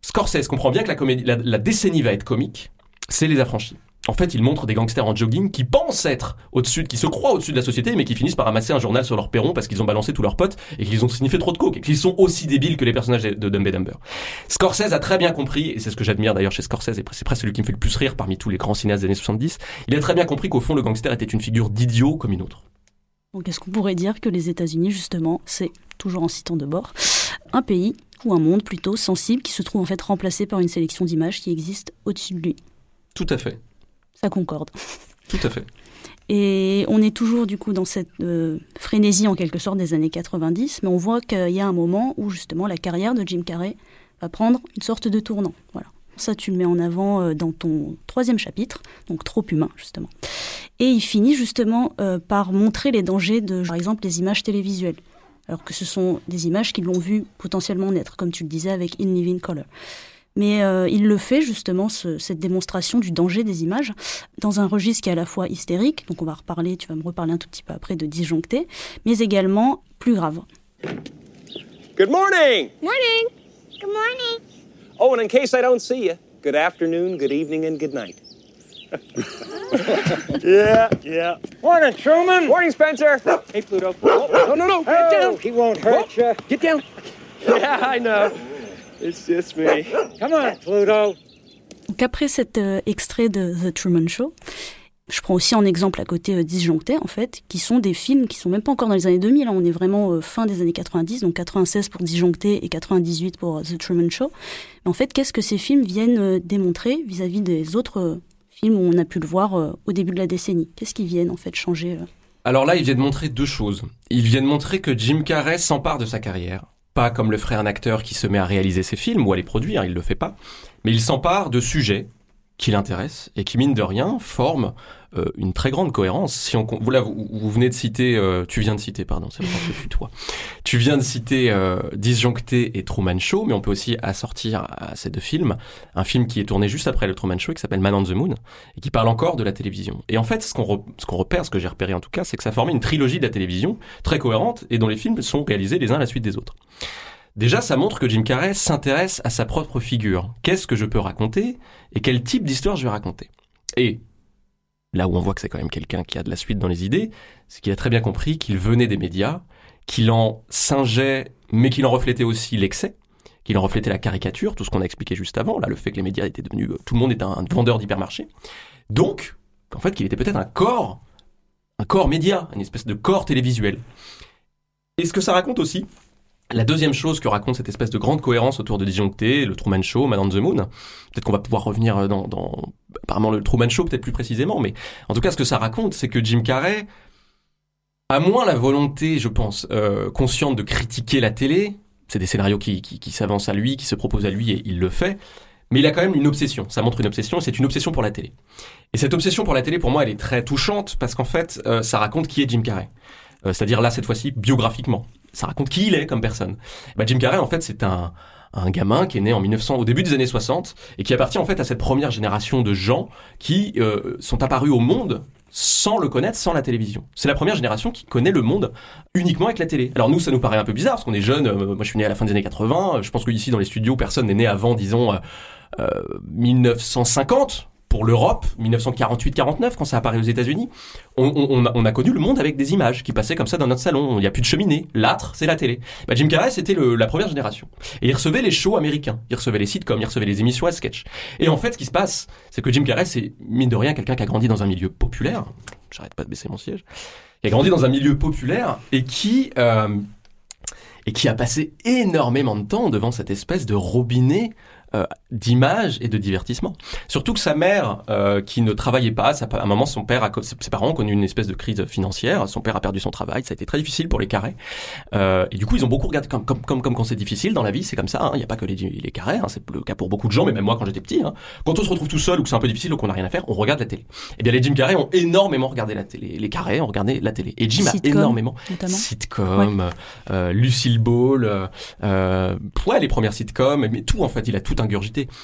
Scorsese comprend bien que la, comédie, la, la décennie va être comique, c'est Les Affranchis. En fait, il montre des gangsters en jogging qui pensent être au-dessus, qui se croient au-dessus de la société, mais qui finissent par ramasser un journal sur leur perron parce qu'ils ont balancé tous leurs potes et qu'ils ont sniffé trop de coke et qu'ils sont aussi débiles que les personnages de Dumb and Dumber. Scorsese a très bien compris, et c'est ce que j'admire d'ailleurs chez Scorsese, et c'est presque celui qui me fait le plus rire parmi tous les grands cinéastes des années 70, il a très bien compris qu'au fond, le gangster était une figure d'idiot comme une autre. Donc est-ce qu'on pourrait dire que les États-Unis, justement, c'est, toujours en citant de bord, un pays ou un monde plutôt sensible qui se trouve en fait remplacé par une sélection d'images qui existe au-dessus de lui? Tout à fait. Ça concorde. Tout à fait. Et on est toujours du coup dans cette euh, frénésie en quelque sorte des années 90, mais on voit qu'il y a un moment où justement la carrière de Jim Carrey va prendre une sorte de tournant. Voilà. Ça, tu le mets en avant euh, dans ton troisième chapitre, donc trop humain justement. Et il finit justement euh, par montrer les dangers de, par exemple, les images télévisuelles. Alors que ce sont des images qui l'ont vu potentiellement naître, comme tu le disais avec In Living Color. Mais euh, il le fait justement, ce, cette démonstration du danger des images, dans un registre qui est à la fois hystérique, donc on va reparler, tu vas me reparler un tout petit peu après de disjoncté, mais également plus grave. Good morning. Morning. Good morning. Oh, and in case I don't see you, good afternoon, good evening, and good night. yeah, yeah. Morning, Truman. Morning, Spencer. Hey, Pluto. Oh, no, no, no. Get down. He won't hurt you. Get down. Yeah, I know. It's just me. Come on, Pluto. Donc après cet euh, extrait de The Truman Show, je prends aussi en exemple à côté euh, Disjoncté, en fait, qui sont des films qui sont même pas encore dans les années 2000, hein, on est vraiment euh, fin des années 90, donc 96 pour Disjoncté et 98 pour euh, The Truman Show. Mais en fait, qu'est-ce que ces films viennent euh, démontrer vis-à-vis des autres euh, films où on a pu le voir euh, au début de la décennie? Qu'est-ce qu'ils viennent en fait changer euh? Alors là, ils viennent montrer deux choses. Ils viennent montrer que Jim Carrey s'empare de sa carrière. Pas comme le ferait un acteur qui se met à réaliser ses films ou à les produire, il le fait pas. Mais il s'empare de sujets qui l'intéressent et qui, mine de rien, forment euh, une très grande cohérence. Si on, vous, vous, vous venez de citer, euh, tu viens de citer, pardon, c'est le toi. Tu viens de citer euh, Disjoncté et Truman Show, mais on peut aussi assortir à ces deux films un film qui est tourné juste après le Truman Show qui s'appelle Man on the Moon et qui parle encore de la télévision. Et en fait, ce qu'on ce qu'on repère, ce que j'ai repéré en tout cas, c'est que ça formait une trilogie de la télévision très cohérente et dont les films sont réalisés les uns à la suite des autres. Déjà, ça montre que Jim Carrey s'intéresse à sa propre figure. Qu'est-ce que je peux raconter et quel type d'histoire je vais raconter? Et là où on voit que c'est quand même quelqu'un qui a de la suite dans les idées, c'est qu'il a très bien compris qu'il venait des médias, qu'il en singeait, mais qu'il en reflétait aussi l'excès, qu'il en reflétait la caricature, tout ce qu'on a expliqué juste avant, là, le fait que les médias étaient devenus, tout le monde était un vendeur d'hypermarché. Donc, en fait, qu'il était peut-être un corps, un corps média, une espèce de corps télévisuel. Et ce que ça raconte aussi, la deuxième chose que raconte cette espèce de grande cohérence autour de Disjoncté, le Truman Show, on the Moon, peut-être qu'on va pouvoir revenir dans, dans apparemment le Truman Show peut-être plus précisément, mais en tout cas ce que ça raconte, c'est que Jim Carrey a moins la volonté, je pense, euh, consciente de critiquer la télé. C'est des scénarios qui, s'avancent à lui, qui se proposent à lui et il le fait. Mais il a quand même une obsession. Ça montre une obsession c'est une obsession pour la télé. Et cette obsession pour la télé, pour moi, elle est très touchante parce qu'en fait, euh, ça raconte qui est Jim Carrey. Euh, C'est-à-dire là, cette fois-ci, biographiquement. Ça raconte qui il est comme personne. Bah, Jim Carrey, en fait, c'est un, un gamin qui est né en 1900, au début des années 60, et qui appartient en fait à cette première génération de gens qui euh, sont apparus au monde sans le connaître, sans la télévision. C'est la première génération qui connaît le monde uniquement avec la télé. Alors nous, ça nous paraît un peu bizarre, parce qu'on est jeunes, euh, moi je suis né à la fin des années 80, je pense que ici dans les studios, personne n'est né avant, disons, euh, euh, 1950 pour l'Europe, 1948-49 quand ça apparaît aux États-Unis, on, a, on a connu le monde avec des images qui passaient comme ça dans notre salon. Il n'y a plus de cheminée, l'âtre, c'est la télé. Bah, Jim Carrey, c'était la première génération. Et il recevait les shows américains, il recevait les sitcoms, il recevait les émissions à sketch. Et en fait, ce qui se passe, c'est que Jim Carrey, c'est mine de rien quelqu'un qui a grandi dans un milieu populaire. J'arrête pas de baisser mon siège. Qui a grandi dans un milieu populaire et qui euh, et qui a passé énormément de temps devant cette espèce de robinet euh, d'images et de divertissement. Surtout que sa mère, euh, qui ne travaillait pas, sa- à un moment, son père, a, ses parents ont connu une espèce de crise financière. Son père a perdu son travail, ça a été très difficile pour les carrés. Euh, et du coup, ils ont beaucoup regardé, comme, comme, comme, comme quand c'est difficile dans la vie, c'est comme ça. hein. Il n'y a pas que les, les carrés, hein, c'est le cas pour beaucoup de gens, mais même moi quand j'étais petit. hein. Quand on se retrouve tout seul ou que c'est un peu difficile ou qu'on n'a rien à faire, on regarde la télé. Et bien, les Jim Carrey ont énormément regardé la télé. Les carrés ont regardé la télé. Et Jim Sitcom, a énormément notamment. sitcom, euh, Lucille Ball, euh, ouais, les premières sitcoms, mais tout en fait, il a tout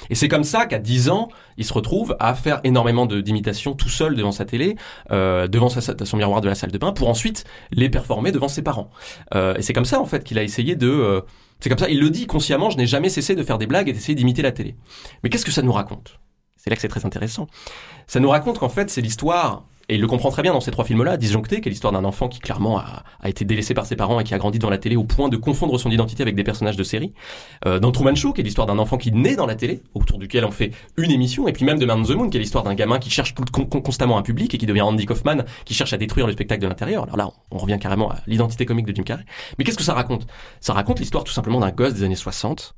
Et c'est comme ça qu'à 10 ans, il se retrouve à faire énormément d'imitations tout seul devant sa télé, euh, devant sa- son miroir de la salle de bain, pour ensuite les performer devant ses parents. Euh, et c'est comme ça en fait qu'il a essayé de... euh, c'est comme ça, il le dit consciemment, je n'ai jamais cessé de faire des blagues et d'essayer d'imiter la télé. Mais qu'est-ce que ça nous raconte? C'est là que c'est très intéressant. Ça nous raconte qu'en fait, c'est l'histoire, et il le comprend très bien dans ces trois films-là, Disjoncté, qui est l'histoire d'un enfant qui clairement a, été délaissé par ses parents et qui a grandi devant la télé au point de confondre son identité avec des personnages de série. Euh, dans Truman Show, qui est l'histoire d'un enfant qui naît dans la télé, autour duquel on fait une émission, et puis même de Man the Moon, qui est l'histoire d'un gamin qui cherche constamment un public et qui devient Andy Kaufman, qui cherche à détruire le spectacle de l'intérieur. Alors là, on, revient carrément à l'identité comique de Jim Carrey. Mais qu'est-ce que ça raconte? Ça raconte l'histoire tout simplement d'un gosse des années 60,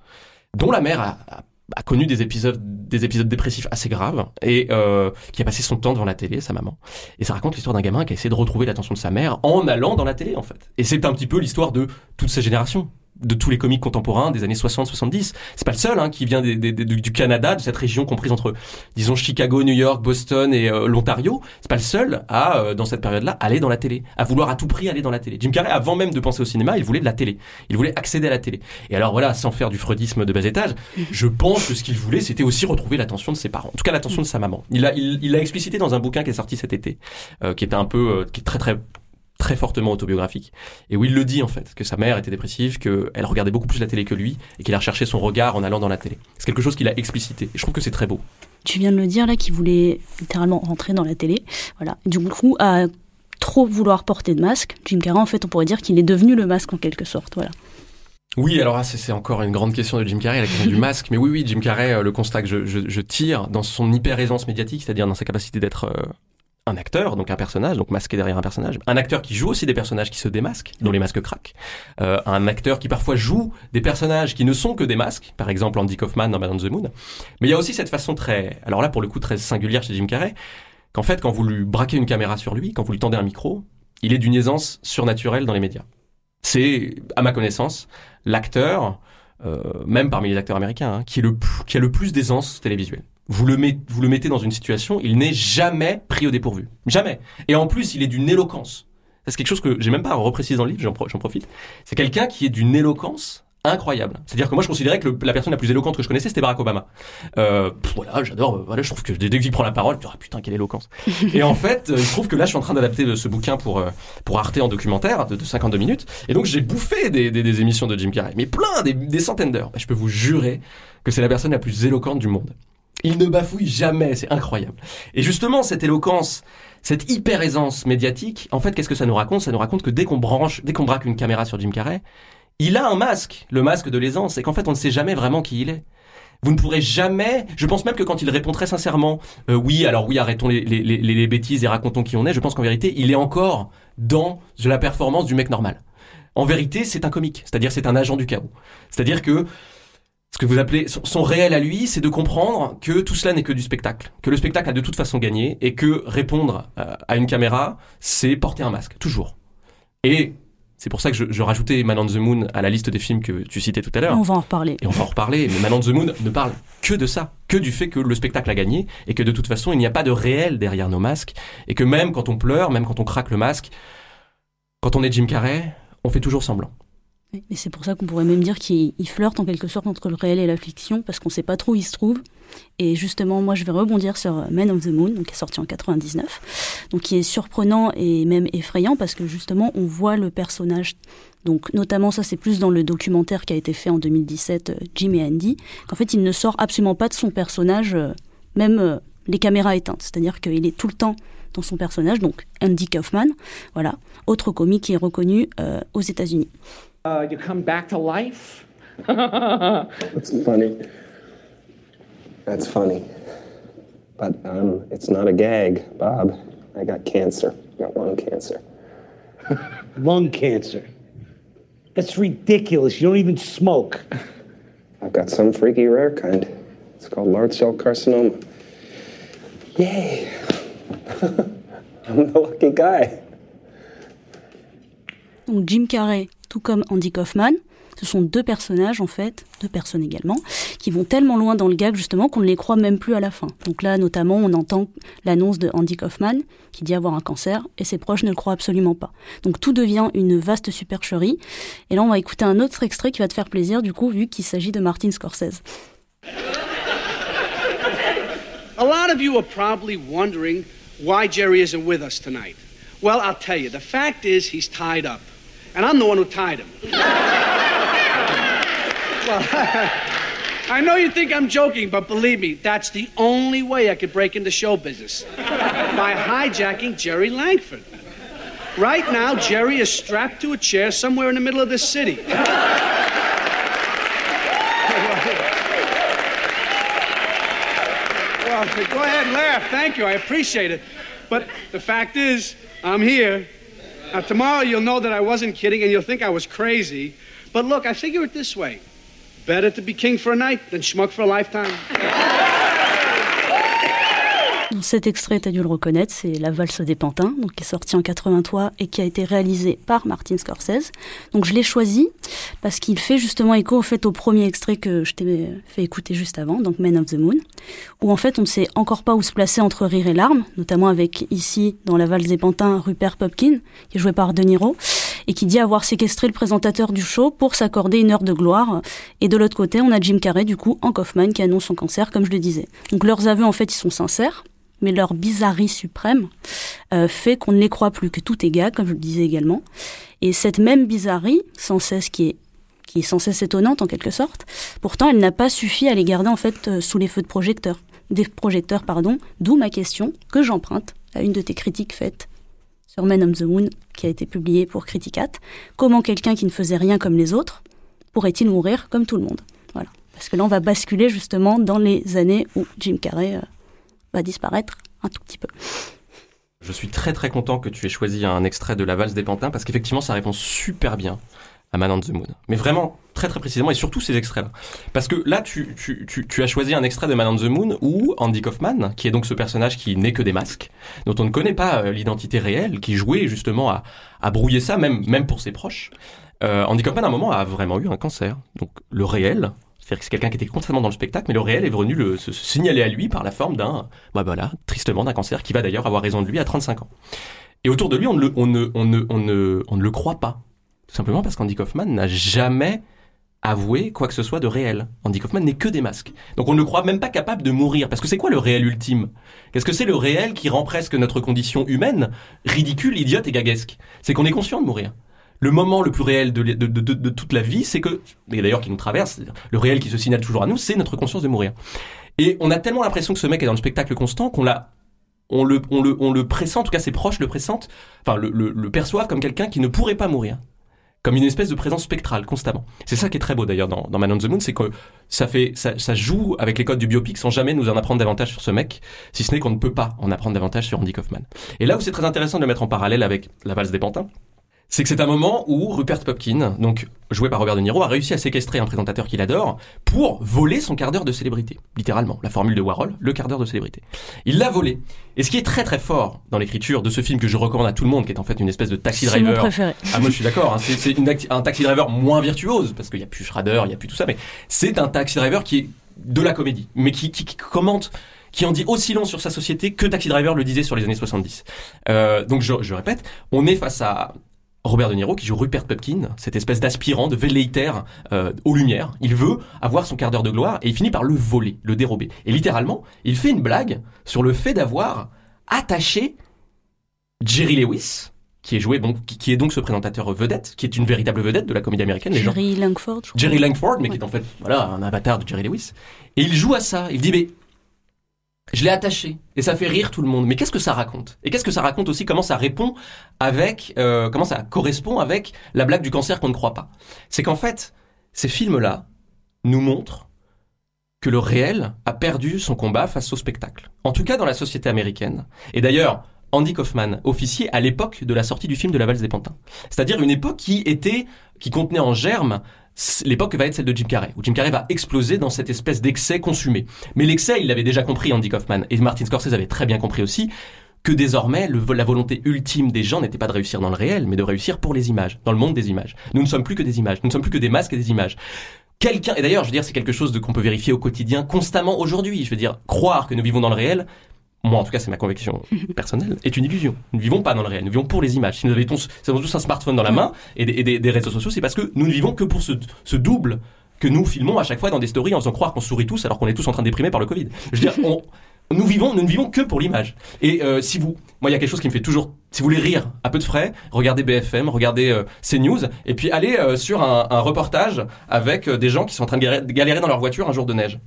dont la mère a- a connu des épisodes, des épisodes dépressifs assez graves et euh, qui a passé son temps devant la télé, sa maman. Et ça raconte l'histoire d'un gamin qui a essayé de retrouver l'attention de sa mère en allant dans la télé, en fait. Et c'est un petit peu l'histoire de toute sa génération de tous les comiques contemporains des années 60-70. C'est pas le seul hein, qui vient des- des- des- du Canada, de cette région comprise entre, disons, Chicago, New York, Boston et euh, l'Ontario. C'est pas le seul à, euh, dans cette période-là, aller dans la télé, à vouloir à tout prix aller dans la télé. Jim Carrey, avant même de penser au cinéma, il voulait de la télé. Il voulait accéder à la télé. Et alors voilà, sans faire du freudisme de bas étage, je pense que ce qu'il voulait, c'était aussi retrouver l'attention de ses parents. En tout cas, l'attention de sa maman. Il l'a il, explicité dans un bouquin qui est sorti cet été, euh, qui était un peu, euh, qui est très très très fortement autobiographique et où il le dit en fait que sa mère était dépressive qu'elle regardait beaucoup plus la télé que lui et qu'il a recherché son regard en allant dans la télé c'est quelque chose qu'il a explicité et je trouve que c'est très beau Tu viens de le dire là, qui voulait littéralement rentrer dans la télé. Voilà. Du coup, à trop vouloir porter de masque, Jim Carrey, en fait, on pourrait dire qu'il est devenu le masque en quelque sorte. Voilà. Oui, alors là, c'est encore une grande question de Jim Carrey, la question du masque. Mais oui, oui, Jim Carrey, euh, le constat que je, je- je tire dans son hyper-aisance médiatique, c'est-à-dire dans sa capacité d'être euh, un acteur, donc un personnage, donc masqué derrière un personnage, un acteur qui joue aussi des personnages qui se démasquent, dont les masques craquent, euh, un acteur qui parfois joue des personnages qui ne sont que des masques, par exemple Andy Kaufman dans Man on the Moon. Mais il y a aussi cette façon très, alors là pour le coup très singulière chez Jim Carrey, qu'en fait quand vous lui braquez une caméra sur lui, quand vous lui tendez un micro, il est d'une aisance surnaturelle dans les médias. C'est, à ma connaissance, l'acteur, euh, même parmi les acteurs américains, hein, qui, est le, qui a le plus d'aisance télévisuelle. Vous le, met- vous le mettez dans une situation, il n'est jamais pris au dépourvu. Jamais. Et en plus, il est d'une éloquence. C'est quelque chose que j'ai même pas reprécisé dans le livre, j'en pro- j'en profite. C'est quelqu'un qui est d'une éloquence incroyable. C'est-à-dire que moi, je considérais que le- la personne la plus éloquente que je connaissais, c'était Barack Obama. Euh, pff, voilà, j'adore. euh, Voilà, je trouve que dès dès qu'il prend la parole, tu dis, ah putain, quelle éloquence. Et en fait, euh, il se trouve que là, je suis en train d'adapter euh, ce bouquin pour euh, pour Arte en documentaire de, de 52 minutes. Et donc, j'ai bouffé des, des, des émissions de Jim Carrey, mais plein, des, des centaines d'heures. Je peux vous jurer que c'est la personne la plus éloquente du monde. Il ne bafouille jamais, c'est incroyable. Et justement, cette éloquence, cette hyper-aisance médiatique, en fait, qu'est-ce que ça nous raconte? Ça nous raconte que dès qu'on branche, dès qu'on braque une caméra sur Jim Carrey, il a un masque, le masque de l'aisance, et qu'en fait, on ne sait jamais vraiment qui il est. Vous ne pourrez jamais. Je pense même que quand il répond très sincèrement, euh, oui, alors oui, arrêtons les, les, les, les bêtises et racontons qui on est. Je pense qu'en vérité, il est encore dans la performance du mec normal. En vérité, c'est un comique, c'est-à-dire c'est un agent du chaos. C'est-à-dire que ce que vous appelez son, réel à lui, c'est de comprendre que tout cela n'est que du spectacle, que le spectacle a de toute façon gagné et que répondre euh, à une caméra, c'est porter un masque, toujours. Et c'est pour ça que je, je rajoutais Man on the Moon à la liste des films que tu citais tout à l'heure. On va en reparler. Et on va en reparler, mais Man on the Moon ne parle que de ça, que du fait que le spectacle a gagné et que de toute façon il n'y a pas de réel derrière nos masques et que même quand on pleure, même quand on craque le masque, quand on est Jim Carrey, on fait toujours semblant. Et c'est pour ça qu'on pourrait même dire qu'il il flirte en quelque sorte entre le réel et la fiction, parce qu'on ne sait pas trop où il se trouve. Et justement, moi, je vais rebondir sur euh, Man of the Moon, donc, qui est sorti en 99, donc qui est surprenant et même effrayant, parce que justement, on voit le personnage. Donc, notamment, ça, c'est plus dans le documentaire qui a été fait en 2017, euh, Jim et Andy, qu'en fait, il ne sort absolument pas de son personnage, euh, même les caméras éteintes. C'est-à-dire qu'il est tout le temps dans son personnage, donc Andy Kaufman, voilà, autre comique qui est reconnu aux États-Unis. Uh, you come back to life? That's funny. That's funny. But um, it's not a gag, Bob. I got cancer. I got lung cancer. Lung cancer. That's ridiculous. You don't even smoke. I've got some freaky rare kind. It's called large cell carcinoma. Yay! I'm the lucky guy. Donc Jim Carrey, tout comme Andy Kaufman, ce sont deux personnages en fait, deux personnes également, qui vont tellement loin dans le gag justement qu'on ne les croit même plus à la fin. Donc là notamment on entend l'annonce de Andy Kaufman qui dit avoir un cancer et ses proches ne le croient absolument pas. Donc tout devient une vaste supercherie. Et là on va écouter un autre extrait qui va te faire plaisir du coup vu qu'il s'agit de Martin Scorsese. A lot of you are probably wondering why Jerry isn't with us tonight. Well, I'll tell you. The fact is, he's tied up. And I'm the one who tied him. well, I know you think I'm joking, but believe me, that's the only way I could break into show business by hijacking Jerry Langford. Right now, Jerry is strapped to a chair somewhere in the middle of this city. well, go ahead and laugh. Thank you. I appreciate it. But the fact is, I'm here. Now, tomorrow you'll know that I wasn't kidding and you'll think I was crazy. But look, I figure it this way better to be king for a night than schmuck for a lifetime. Cet extrait, tu as dû le reconnaître, c'est La valse des pantins, donc qui est sorti en 83 et qui a été réalisé par Martin Scorsese. Donc je l'ai choisi parce qu'il fait justement écho au fait au premier extrait que je t'ai fait écouter juste avant, donc Men of the Moon, où en fait on ne sait encore pas où se placer entre rire et larmes, notamment avec ici dans La valse des pantins Rupert Popkin, qui est joué par De Niro, et qui dit avoir séquestré le présentateur du show pour s'accorder une heure de gloire. Et de l'autre côté, on a Jim Carrey du coup en Kaufman qui annonce son cancer, comme je le disais. Donc leurs aveux en fait ils sont sincères mais leur bizarrerie suprême euh, fait qu'on ne les croit plus, que tout est gag, comme je le disais également. Et cette même bizarrerie, sans cesse qui est qui est sans cesse étonnante en quelque sorte, pourtant elle n'a pas suffi à les garder en fait euh, sous les feux de projecteurs, des projecteurs pardon, d'où ma question que j'emprunte à une de tes critiques faites sur Man of the Moon qui a été publiée pour Criticat. Comment quelqu'un qui ne faisait rien comme les autres pourrait-il mourir comme tout le monde? Voilà, parce que là on va basculer justement dans les années où Jim Carrey euh, va disparaître un tout petit peu. Je suis très très content que tu aies choisi un extrait de La valse des pantins parce qu'effectivement ça répond super bien à Man on the Moon. Mais vraiment très très précisément et surtout ces extraits-là. Parce que là tu, as choisi un extrait de Man on the Moon où Andy Kaufman, qui est donc ce personnage qui n'est que des masques, dont on ne connaît pas euh, l'identité réelle, qui jouait justement à, brouiller ça même, même pour ses proches. Euh, Andy Kaufman à un moment a vraiment eu un cancer. Donc le réel, c'est-à-dire que c'est quelqu'un qui était constamment dans le spectacle, mais le réel est venu le, se, signaler à lui par la forme d'un, bah voilà, tristement d'un cancer qui va d'ailleurs avoir raison de lui à 35 ans. Et autour de lui, on ne, on ne, on ne, on ne, on ne le croit pas. Tout simplement parce qu'Andy Kaufman n'a jamais avoué quoi que ce soit de réel. Andy Kaufman n'est que des masques. Donc on ne le croit même pas capable de mourir. Parce que c'est quoi le réel ultime? Qu'est-ce que c'est le réel qui rend presque notre condition humaine ridicule, idiote et gaguesque? C'est qu'on est conscient de mourir le moment le plus réel de, toute la vie, c'est que, et d'ailleurs qui nous traverse, le réel qui se signale toujours à nous, c'est notre conscience de mourir. Et on a tellement l'impression que ce mec est dans le spectacle constant qu'on l'a on le, on, le, on le pressent, en tout cas ses proches le pressentent, enfin le, perçoivent comme quelqu'un qui ne pourrait pas mourir. Comme une espèce de présence spectrale, constamment. C'est ça qui est très beau d'ailleurs dans, dans Man on the Moon, c'est que ça fait, ça, ça, joue avec les codes du biopic sans jamais nous en apprendre davantage sur ce mec, si ce n'est qu'on ne peut pas en apprendre davantage sur Andy Kaufman. Et là où c'est très intéressant de le mettre en parallèle avec La valse des pantins, c'est que c'est un moment où Rupert Popkin, donc joué par Robert De Niro, a réussi à séquestrer un présentateur qu'il adore pour voler son quart d'heure de célébrité. Littéralement, la formule de Warhol, le quart d'heure de célébrité. Il l'a volé. Et ce qui est très très fort dans l'écriture de ce film que je recommande à tout le monde, qui est en fait une espèce de taxi driver. C'est mon préféré. Ah moi je suis d'accord. Hein, c'est un taxi driver moins virtuose parce qu'il y a plus Schrader, il y a plus tout ça, mais c'est un taxi driver qui est de la comédie, mais qui, qui, qui commente qui en dit aussi long sur sa société que Taxi Driver le disait sur les années 70. Euh, donc je, je répète, on est face à Robert De Niro qui joue Rupert Pupkin, cette espèce d'aspirant, de velléitaire euh, aux lumières. Il veut avoir son quart d'heure de gloire et il finit par le voler, le dérober. Et littéralement, il fait une blague sur le fait d'avoir attaché Jerry Lewis, qui est joué bon, qui, qui, est donc ce présentateur vedette, qui est une véritable vedette de la comédie américaine. Jerry gens... Langford. Jerry Langford, mais ouais. qui est en fait voilà un avatar de Jerry Lewis. Et il joue à ça. Il dit mais je l'ai attaché et ça fait rire tout le monde. Mais qu'est-ce que ça raconte? Et qu'est-ce que ça raconte aussi? Comment ça répond avec euh, comment ça correspond avec la blague du cancer qu'on ne croit pas? C'est qu'en fait, ces films-là nous montrent que le réel a perdu son combat face au spectacle. En tout cas dans la société américaine. Et d'ailleurs, Andy Kaufman, officier à l'époque de la sortie du film de La Valse des Pantins. C'est-à-dire une époque qui était, qui contenait en germe l'époque va être celle de Jim Carrey, où Jim Carrey va exploser dans cette espèce d'excès consumé. Mais l'excès, il l'avait déjà compris, Andy Kaufman, et Martin Scorsese avait très bien compris aussi que désormais, la volonté ultime des gens n'était pas de réussir dans le réel, mais de réussir pour les images, dans le monde des images. Nous ne sommes plus que des images, nous ne sommes plus que des masques et des images. Quelqu'un, et d'ailleurs, je veux dire, c'est quelque chose qu'on peut vérifier au quotidien, constamment aujourd'hui. Je veux dire, croire que nous vivons dans le réel, moi en tout cas c'est ma conviction personnelle, est une illusion. Nous ne vivons pas dans le réel, nous vivons pour les images. Si nous avons tous un smartphone dans la main et des, et des, des réseaux sociaux, c'est parce que nous ne vivons que pour ce, ce, double que nous filmons à chaque fois dans des stories en faisant croire qu'on sourit tous alors qu'on est tous en train de déprimer par le Covid. Je veux dire, on, Nous vivons, nous ne vivons que pour l'image. Et euh, si vous, moi, il y a quelque chose qui me fait toujours, si vous voulez rire à peu de frais, regardez BFM, regardez euh, CNews, et puis allez euh, sur un, un reportage avec euh, des gens qui sont en train de galérer dans leur voiture un jour de neige.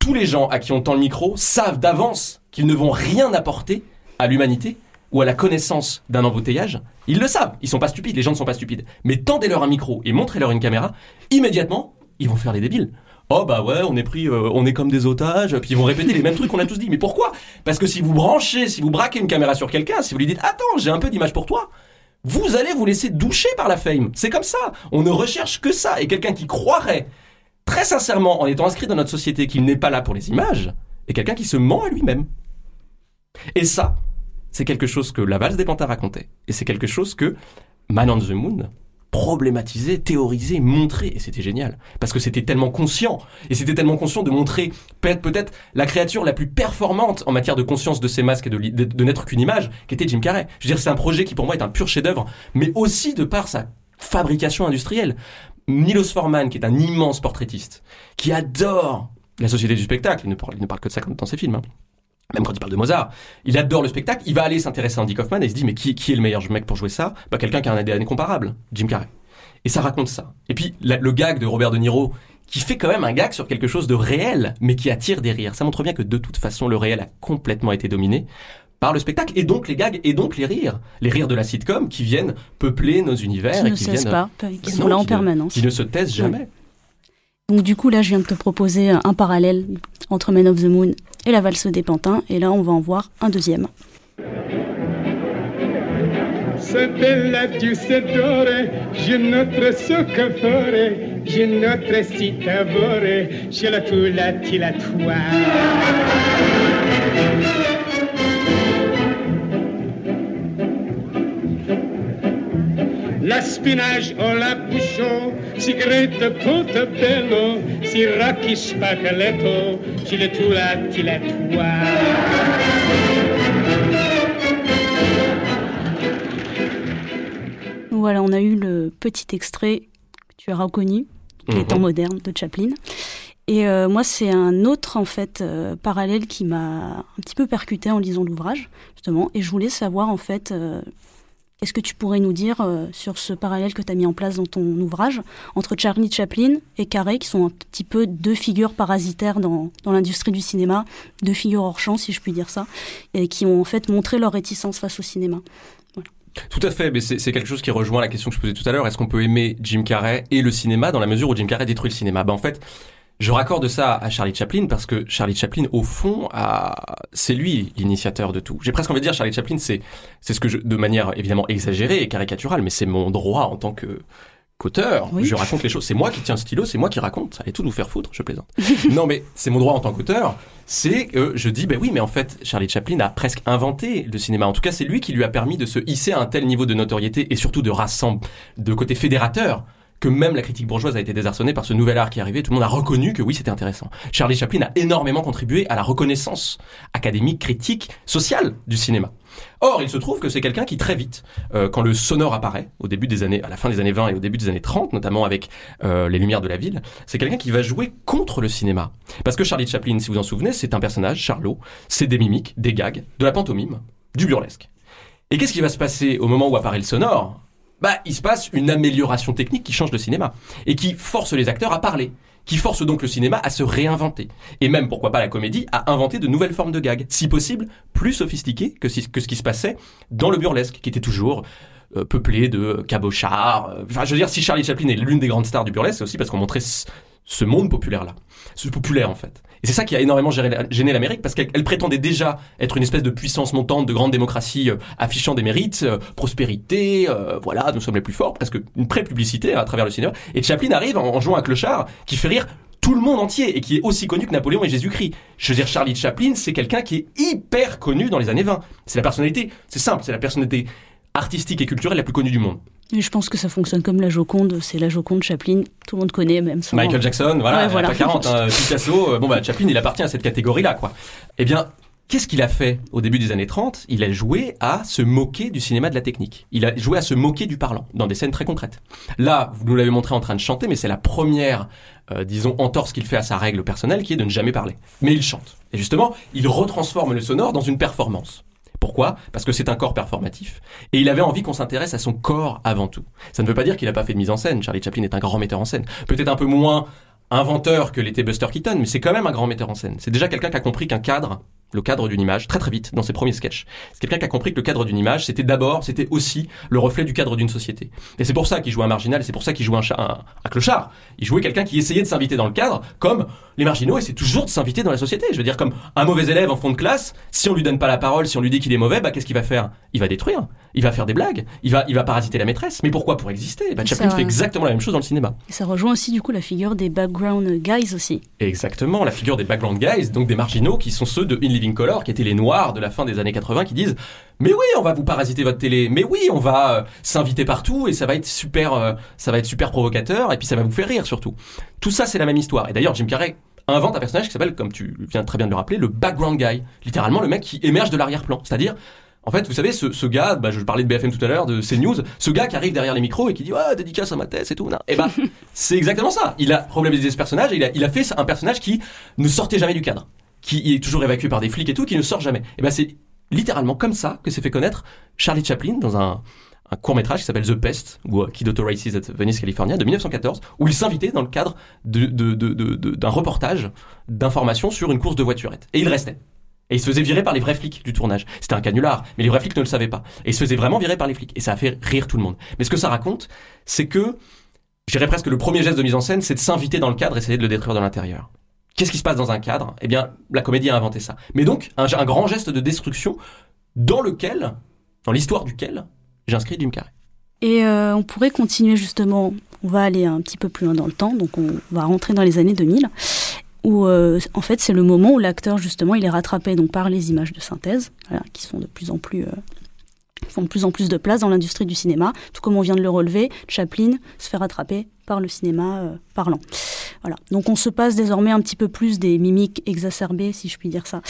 Tous les gens à qui on tend le micro savent d'avance qu'ils ne vont rien apporter à l'humanité ou à la connaissance d'un embouteillage. Ils le savent, ils sont pas stupides, les gens ne sont pas stupides. Mais tendez-leur un micro et montrez-leur une caméra, immédiatement, ils vont faire les débiles. Oh bah ouais, on est pris, euh, on est comme des otages, puis ils vont répéter les mêmes trucs qu'on a tous dit. Mais pourquoi? Parce que si vous branchez, si vous braquez une caméra sur quelqu'un, si vous lui dites attends, j'ai un peu d'image pour toi, vous allez vous laisser doucher par la fame. C'est comme ça. On ne recherche que ça. Et quelqu'un qui croirait très sincèrement, en étant inscrit dans notre société, qu'il n'est pas là pour les images, est quelqu'un qui se ment à lui-même. Et ça, c'est quelque chose que la valse des panthères racontait. Et c'est quelque chose que Man on the Moon problématisait, théorisait, montrait. Et c'était génial. Parce que c'était tellement conscient. Et c'était tellement conscient de montrer peut-être la créature la plus performante en matière de conscience de ses masques et de- de n'être qu'une image, qui était Jim Carrey. Je veux dire, c'est un projet qui pour moi est un pur chef-d'œuvre, mais aussi de par sa fabrication industrielle. Milos Forman, qui est un immense portraitiste, qui adore la société du spectacle, il ne parle, que de ça dans ses films, hein. même quand il parle de Mozart, il adore le spectacle, il va aller s'intéresser à Andy Kaufman et se dit mais qui, est le meilleur mec pour jouer ça? Bah, Quelqu'un qui a un ADN comparable, Jim Carrey. Et ça raconte ça. Et puis le gag de Robert De Niro, qui fait quand même un gag sur quelque chose de réel, mais qui attire des rires. Ça montre bien que de toute façon, le réel a complètement été dominé par le spectacle, et donc les gags, et donc les rires. Les rires de la sitcom qui viennent peupler nos univers. Qui et ne qui cessent viennent, pas, euh, qui non, sont là en ne- permanence. Qui ne se taisent jamais. Donc du coup, là, je viens de te proposer un parallèle entre Men of the Moon et la valse des pantins, et là, on va en voir un deuxième. Spinage o la bouchon, si grete bello, si racchi spaghetto, je la tu la ti la Voilà, on a eu le petit extrait que tu as reconnu, les Mhm. temps modernes de Chaplin. Et euh, moi, c'est un autre en fait euh, parallèle qui m'a un petit peu percuté en lisant l'ouvrage, justement. Et je voulais savoir en fait, euh, qu'est-ce que tu pourrais nous dire euh, sur ce parallèle que tu as mis en place dans ton ouvrage entre Charlie Chaplin et Carré, qui sont un petit peu deux figures parasitaires dans, dans l'industrie du cinéma, deux figures hors champ, si je puis dire ça, et qui ont en fait montré leur réticence face au cinéma. Tout à fait, mais c'est c'est quelque chose qui rejoint la question que je posais tout à l'heure. Est-ce qu'on peut aimer Jim Carrey et le cinéma dans la mesure où Jim Carrey détruit le cinéma? Ben en fait, je raccorde ça à Charlie Chaplin parce que Charlie Chaplin, au fond, a... c'est lui l'initiateur de tout. J'ai presque envie de dire Charlie Chaplin, c'est c'est ce que je, de manière évidemment exagérée et caricaturale, mais c'est mon droit en tant que qu'auteur. Oui. Je raconte les choses. C'est moi qui tiens le stylo, c'est moi qui raconte. Ça allait tout nous faire foutre, je plaisante. non, mais c'est mon droit en tant qu'auteur. C'est que je dis, ben oui, mais en fait, Charlie Chaplin a presque inventé le cinéma. En tout cas, c'est lui qui lui a permis de se hisser à un tel niveau de notoriété et surtout de rassemble, de côté fédérateur que même la critique bourgeoise a été désarçonnée par ce nouvel art qui est arrivé. Tout le monde a reconnu que oui, c'était intéressant. Charlie Chaplin a énormément contribué à la reconnaissance académique, critique, sociale du cinéma. Or, il se trouve que c'est quelqu'un qui très vite, euh, quand le sonore apparaît, au début des années, à la fin des années 20 et au début des années 30, notamment avec euh, les Lumières de la ville, c'est quelqu'un qui va jouer contre le cinéma. Parce que Charlie Chaplin, si vous en souvenez, c'est un personnage, Charlot, c'est des mimiques, des gags, de la pantomime, du burlesque. Et qu'est-ce qui va se passer au moment où apparaît le sonore? Bah, il se passe une amélioration technique qui change le cinéma et qui force les acteurs à parler, qui force donc le cinéma à se réinventer et même pourquoi pas la comédie à inventer de nouvelles formes de gags, si possible plus sophistiquées que, que ce qui se passait dans le burlesque, qui était toujours euh, peuplé de cabochards. euh, Enfin, je veux dire, si Charlie Chaplin est l'une des grandes stars du burlesque, c'est aussi parce qu'on montrait ce, monde populaire là, ce populaire en fait. Et c'est ça qui a énormément gêné l'Amérique parce qu'elle elle prétendait déjà être une espèce de puissance montante, de grande démocratie euh, affichant des mérites, euh, prospérité, euh, voilà, nous sommes les plus forts, presque une pré-publicité à travers le cinéma. Et Chaplin arrive en, en jouant un clochard qui fait rire tout le monde entier et qui est aussi connu que Napoléon et Jésus-Christ. Je veux dire, Charlie Chaplin, c'est quelqu'un qui est hyper connu dans les années 20. C'est la personnalité, c'est simple, c'est la personnalité artistique et culturelle la plus connue du monde. Et je pense que ça fonctionne comme la Joconde, c'est la Joconde Chaplin, tout le monde connaît même sans... Michael Jackson, voilà, Ouais, voilà. pas 40, hein, Picasso, euh, bon bah Chaplin, il appartient à cette catégorie-là, quoi. Eh bien, Qu'est-ce qu'il a fait au début des années 30 Il a joué à se moquer du cinéma de la technique. Il a joué à se moquer du parlant, dans des scènes très concrètes. Là, vous nous l'avez montré en train de chanter, mais c'est la première, euh, disons, entorse qu'il fait à sa règle personnelle, qui est de ne jamais parler. Mais il chante. Et justement, il retransforme le sonore dans une performance. Pourquoi? Parce que c'est un corps performatif. Et il avait envie qu'on s'intéresse à son corps avant tout. Ça ne veut pas dire qu'il n'a pas fait de mise en scène. Charlie Chaplin est un grand metteur en scène. Peut-être un peu moins inventeur que l'était Buster Keaton, mais c'est quand même un grand metteur en scène. C'est déjà quelqu'un qui a compris qu'un cadre, le cadre d'une image, très très vite, dans ses premiers sketchs. C'est quelqu'un qui a compris que le cadre d'une image, c'était d'abord, c'était aussi le reflet du cadre d'une société. Et c'est pour ça qu'il jouait un marginal, c'est pour ça qu'il jouait un, cha- un, un clochard. Il jouait quelqu'un qui essayait de s'inviter dans le cadre, comme les marginaux essaient toujours de s'inviter dans la société. Je veux dire, comme un mauvais élève en fond de classe, si on lui donne pas la parole, si on lui dit qu'il est mauvais, bah qu'est-ce qu'il va faire? Il va détruire, il va faire des blagues, il va, il va parasiter la maîtresse. Mais pourquoi? Pour exister. Bah, Chaplin Ça- fait exactement la même chose dans le cinéma. Et ça rejoint aussi du coup la figure des background guys aussi. Exactement, la figure des background guys, donc des marginaux qui sont ceux de Living Color, qui étaient les noirs de la fin des années 80, qui disent mais oui, on va vous parasiter votre télé, mais oui, on va euh, s'inviter partout et ça va être super, euh, ça va être super provocateur et puis ça va vous faire rire surtout. Tout ça, c'est la même histoire. Et d'ailleurs, Jim Carrey invente un personnage qui s'appelle, comme tu viens très bien de le rappeler, le background guy, littéralement le mec qui émerge de l'arrière-plan, c'est-à-dire en fait, vous savez, ce, ce gars, bah, je parlais de BFM tout à l'heure, de CNews, ce gars qui arrive derrière les micros et qui dit ouais dédicace à ma thèse et tout. Et bah, c'est exactement ça. Il a problématisé ce personnage et il a, il a fait un personnage qui ne sortait jamais du cadre, qui est toujours évacué par des flics et tout, qui ne sort jamais. Et ben c'est littéralement comme ça que s'est fait connaître Charlie Chaplin dans un, court métrage qui s'appelle The Pest ou euh, Kid Auto Races at Venice, California, de 1914, où il s'invitait dans le cadre d'un reportage d'information sur une course de voiturettes. Et il restait. Et il se faisait virer par les vrais flics du tournage. C'était un canular, mais les vrais flics ne le savaient pas. Et il se faisait vraiment virer par les flics. Et ça a fait rire tout le monde. Mais ce que ça raconte, c'est que, je dirais presque le premier geste de mise en scène, c'est de s'inviter dans le cadre et essayer de le détruire de l'intérieur. Qu'est-ce qui se passe dans un cadre? Eh bien, la comédie a inventé ça. Mais donc, un, grand geste de destruction dans lequel, dans l'histoire duquel, j'inscris Jim Carrey. Et euh, on pourrait continuer justement, on va aller un petit peu plus loin dans le temps, donc on va rentrer dans les années 2000, où euh, en fait c'est le moment où l'acteur justement il est rattrapé donc par les images de synthèse, qui sont de plus en plus... euh, font de plus en plus de place dans l'industrie du cinéma, tout comme on vient de le relever, Chaplin se fait rattraper par le cinéma euh, parlant. Voilà. Donc on se passe désormais un petit peu plus des mimiques exacerbées, si je puis dire ça,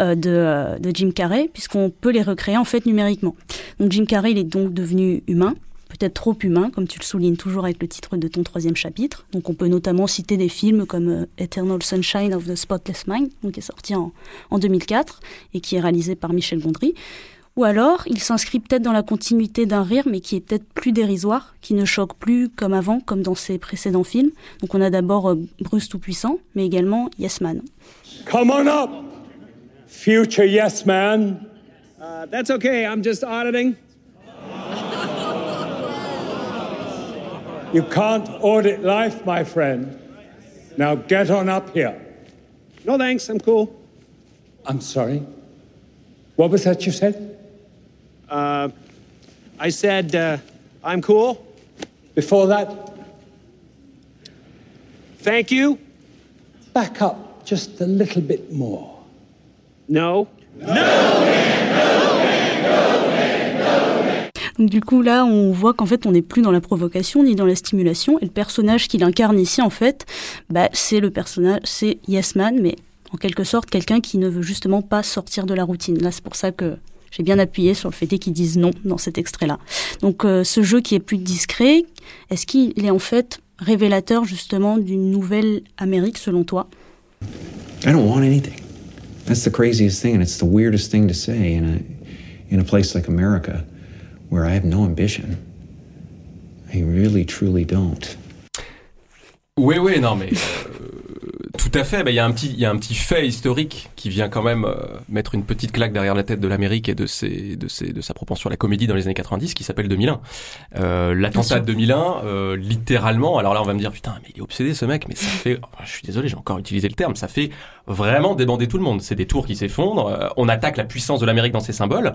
euh, de, euh, de Jim Carrey, puisqu'on peut les recréer en fait numériquement. Donc Jim Carrey, il est donc devenu humain, peut-être trop humain, comme tu le soulignes toujours avec le titre de ton troisième chapitre. Donc on peut notamment citer des films comme Eternal Sunshine of the Spotless Mind, qui est sorti en, en 2004 et qui est réalisé par Michel Gondry. Ou alors, il s'inscrit peut-être dans la continuité d'un rire, mais qui est peut-être plus dérisoire, qui ne choque plus comme avant, comme dans ses précédents films. Donc on a d'abord euh, Bruce Tout-Puissant, mais également Yes Man. Come on up, future yes man. Uh, that's okay. I'm just auditing. You can't audit life, my friend. Now get on up here. No thanks. I'm cool. I'm sorry. What was that you said? Uh, I said uh, I'm cool. Before that? Thank you. Back up just a little bit more. No. Donc du coup là, on voit qu'en fait, on n'est plus dans la provocation ni dans la stimulation. Et le personnage qu'il incarne ici, en fait, bah, c'est le personnage, c'est Yes Man, mais en quelque sorte quelqu'un qui ne veut justement pas sortir de la routine. Là, c'est pour ça que j'ai bien appuyé sur le fait qu'ils disent non dans cet extrait-là. Donc euh, ce jeu qui est plus discret, est-ce qu'il est en fait révélateur justement d'une nouvelle Amérique selon toi? I don't want anything. That's the craziest thing, and it's the weirdest thing to say in a in a place like America, where I have no ambition. I really, truly don't. Oui, oui, non, mais euh, tout à fait. bah, Il y a un petit, il y a un petit fait historique qui vient quand même euh, mettre une petite claque derrière la tête de l'Amérique et de ses, de ses, de sa propension à la comédie dans les années 90, qui s'appelle 2001. Euh, L'attentat de 2001, euh, littéralement. Alors là, on va me dire putain, mais il est obsédé ce mec. Mais ça fait, oh, je suis désolé, j'ai encore utilisé le terme. Ça fait vraiment débander tout le monde. C'est des tours qui s'effondrent. euh, on attaque la puissance de l'Amérique dans ses symboles.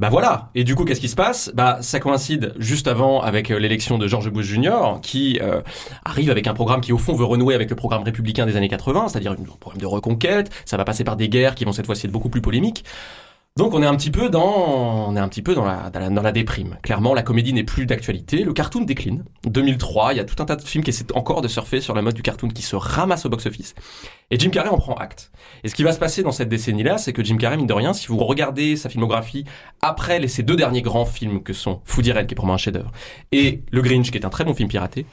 Bah voilà. Et du coup, qu'est-ce qui se passe? Bah ça coïncide juste avant avec euh, l'élection de George Bush Jr. qui euh, arrive avec un programme qui au fond veut renouer avec le programme républicain des années 80, c'est-à-dire un programme de reconquête. Ça va passer par des guerres qui vont cette fois-ci être beaucoup plus polémiques. Donc on est un petit peu dans, on est un petit peu dans la, dans la, déprime. Clairement, la comédie n'est plus d'actualité. Le cartoon décline. 2003, il y a tout un tas de films qui essaient encore de surfer sur la mode du cartoon qui se ramasse au box-office. Et Jim Carrey en prend acte. Et ce qui va se passer dans cette décennie-là, c'est que Jim Carrey, mine de rien, si vous regardez sa filmographie après les, ces deux derniers grands films que sont Foodie Red, qui est pour moi un chef-d'œuvre, et Le Grinch, qui est un très bon film piraté,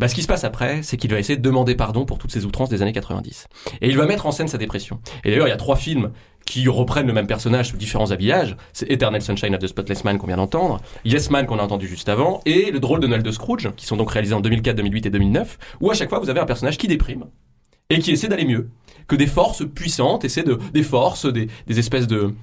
bah, ce qui se passe après, c'est qu'il va essayer de demander pardon pour toutes ces outrances des années 90. Et il va mettre en scène sa dépression. Et d'ailleurs, il y a trois films qui reprennent le même personnage sous différents habillages. C'est Eternal Sunshine of the Spotless Man qu'on vient d'entendre, Yes Man qu'on a entendu juste avant, et Le drôle de Noël de Scrooge, qui sont donc réalisés en 2004, 2008 et 2009, où à chaque fois vous avez un personnage qui déprime et qui essaie d'aller mieux, que des forces puissantes essaient de, des forces, des, espèces de-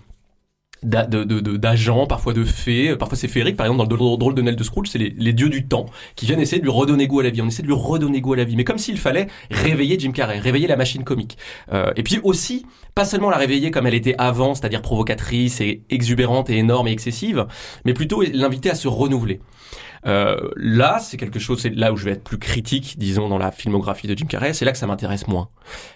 d'agents, parfois de fées, euh, parfois c'est féerique. Par exemple, dans le drôle- de Noël de Scrooge, c'est les, les dieux du temps qui viennent essayer de lui redonner goût à la vie. On essaie de lui redonner goût à la vie, mais comme s'il fallait réveiller Jim Carrey, réveiller la machine comique. Euh, et puis aussi, pas seulement la réveiller comme elle était avant, c'est-à-dire provocatrice et exubérante et énorme et excessive, mais plutôt l'inviter à se renouveler. Euh, là, c'est quelque chose, c'est là où je vais être plus critique, disons, dans la filmographie de Jim Carrey, c'est là que ça m'intéresse moins.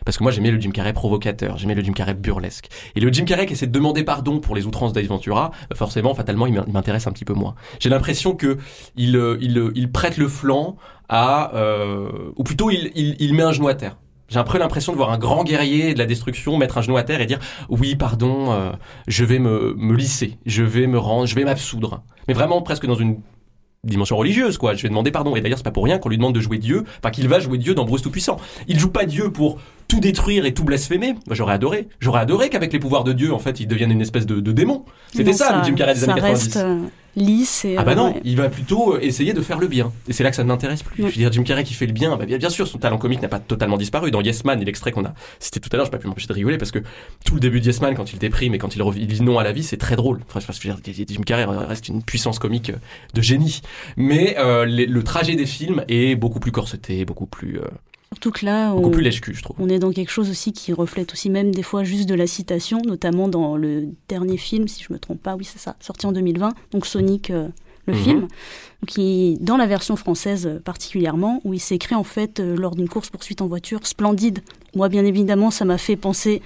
Parce que moi, j'aimais le Jim Carrey provocateur, j'aimais le Jim Carrey burlesque. Et le Jim Carrey qui essaie de demander pardon pour les outrances d'Ace Ventura, euh, forcément, fatalement, il m'in- il m'intéresse un petit peu moins. J'ai l'impression que il, euh, il, il prête le flanc à, euh, ou plutôt, il, il, il met un genou à terre. J'ai un peu l'impression de voir un grand guerrier de la destruction mettre un genou à terre et dire oui pardon euh, je vais me, me lisser je vais me rendre je vais m'absoudre mais vraiment presque dans une dimension religieuse quoi. Je vais demander pardon. Et d'ailleurs c'est pas pour rien qu'on lui demande de jouer Dieu enfin qu'il va jouer Dieu dans Bruce tout puissant il joue pas Dieu pour tout détruire et tout blasphémer. Moi, j'aurais adoré. J'aurais adoré qu'avec les pouvoirs de Dieu en fait il devienne une espèce de, de démon. C'était ça, le Jim Carrey des ça années 90 reste euh, lisse et. ah bah euh, non, ouais. il va plutôt euh, essayer de faire le bien. Et c'est là que ça ne m'intéresse plus. Je veux dire, Jim Carrey qui fait le bien, bah bien, bien sûr, son talent comique n'a pas totalement disparu. Dans Yes Man, et l'extrait qu'on a cité tout à l'heure, j'ai pas pu m'empêcher de rigoler parce que tout le début de Yes Man, quand il déprime et quand il, dit non à la vie, c'est très drôle. Enfin, je veux dire, Jim Carrey reste une puissance comique euh, de génie. Mais euh, les- le trajet des films est beaucoup plus corseté, beaucoup plus, euh, Surtout que là, on, plus lèche-cul, je trouve. on est dans quelque chose aussi qui reflète aussi même des fois juste de la citation, notamment dans le dernier film, si je me trompe pas, oui c'est ça, sorti en 2020, donc Sonic, euh, le Mhm. film, qui dans la version française euh, particulièrement, où il s'écrit en fait euh, lors d'une course poursuite en voiture splendide. Moi bien évidemment, ça m'a fait penser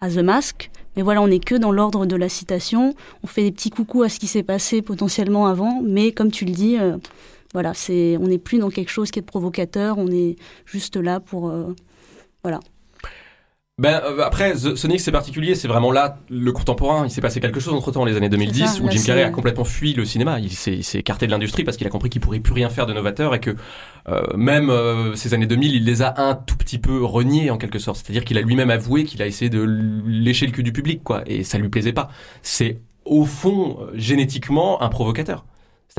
à The Mask. Mais voilà, on n'est que dans l'ordre de la citation. On fait des petits coucous à ce qui s'est passé potentiellement avant, mais comme tu le dis, euh, voilà, c'est, on n'est plus dans quelque chose qui est provocateur. On est juste là pour, euh, voilà. Ben euh, après, The- Sonic c'est particulier, c'est vraiment là le contemporain. Il s'est passé quelque chose entre temps les années 2010 ça, où Jim Carrey a complètement fui le cinéma. Il s'est il s'est écarté de l'industrie parce qu'il a compris qu'il pourrait plus rien faire de novateur et que euh, même euh, ces années 2000, il les a un tout petit peu reniés en quelque sorte. C'est-à-dire qu'il a lui-même avoué qu'il a essayé de lécher le cul du public, quoi, et ça lui plaisait pas. C'est au fond génétiquement un provocateur.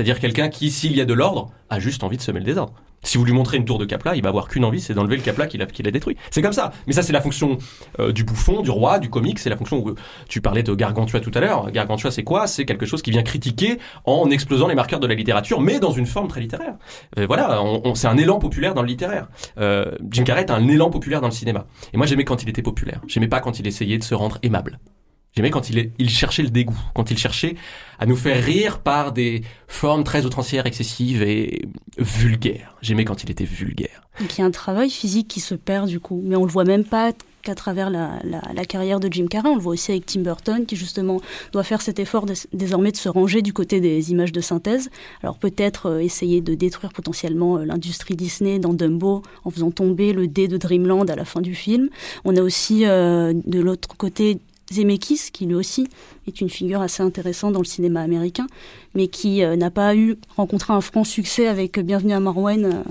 C'est-à-dire quelqu'un qui, s'il y a de l'ordre, a juste envie de semer le désordre. Si vous lui montrez une tour de Capla, il va avoir qu'une envie, c'est d'enlever le Capla qu'il a, a détruit. C'est comme ça. Mais ça, c'est la fonction euh, du bouffon, du roi, du comique. C'est la fonction où tu parlais de Gargantua tout à l'heure. Gargantua, c'est quoi? C'est quelque chose qui vient critiquer en explosant les marqueurs de la littérature, mais dans une forme très littéraire. Euh, voilà, on, c'est un élan populaire dans le littéraire. Euh, Jim Carrey est un élan populaire dans le cinéma. Et moi, j'aimais quand il était populaire. J'aimais pas quand il essayait de se rendre aimable. J'aimais quand il, cherchait le dégoût, quand il cherchait à nous faire rire par des formes très outrancières, excessives et vulgaires. J'aimais quand il était vulgaire. Il y a un travail physique qui se perd du coup, mais on le voit même pas qu'à travers la, carrière de Jim Carrey, on le voit aussi avec Tim Burton qui justement doit faire cet effort désormais de se ranger du côté des images de synthèse. Alors peut-être euh, essayer de détruire potentiellement euh, l'industrie Disney dans Dumbo en faisant tomber le dé de Dreamland à la fin du film. On a aussi euh, de l'autre côté Zemeckis, qui lui aussi est une figure assez intéressante dans le cinéma américain, mais qui euh, n'a pas eu rencontré un franc succès avec Bienvenue à Marwen euh,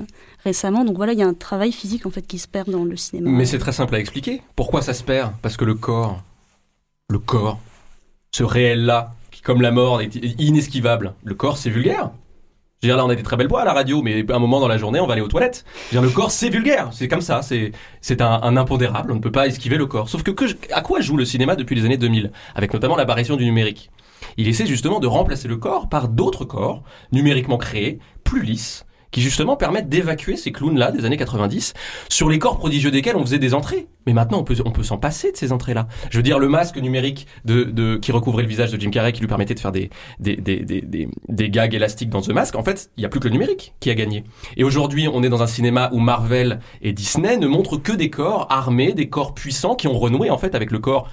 récemment. Donc voilà, il y a un travail physique en fait qui se perd dans le cinéma. Mais c'est très simple à expliquer. Pourquoi ça se perd? Parce que le corps, le corps, ce réel-là, qui comme la mort est inesquivable, le corps c'est vulgaire. Je veux dire, là, on a des très belles voix à la radio, mais à un moment dans la journée, on va aller aux toilettes. Je le corps, c'est vulgaire. C'est comme ça. C'est, c'est un, un impondérable. On ne peut pas esquiver le corps. Sauf que, que à quoi joue le cinéma depuis les années 2000? Avec notamment l'apparition du numérique. Il essaie justement de remplacer le corps par d'autres corps, numériquement créés, plus lisses, qui justement permettent d'évacuer ces clowns-là des années 90 sur les corps prodigieux desquels on faisait des entrées. Mais maintenant, on peut, s'en passer de ces entrées-là. Je veux dire, le masque numérique de, de, qui recouvrait le visage de Jim Carrey, qui lui permettait de faire des, des, des, des, des, des gags élastiques dans The Mask, en fait, il n'y a plus que le numérique qui a gagné. Et aujourd'hui, on est dans un cinéma où Marvel et Disney ne montrent que des corps armés, des corps puissants qui ont renoué, en fait, avec le corps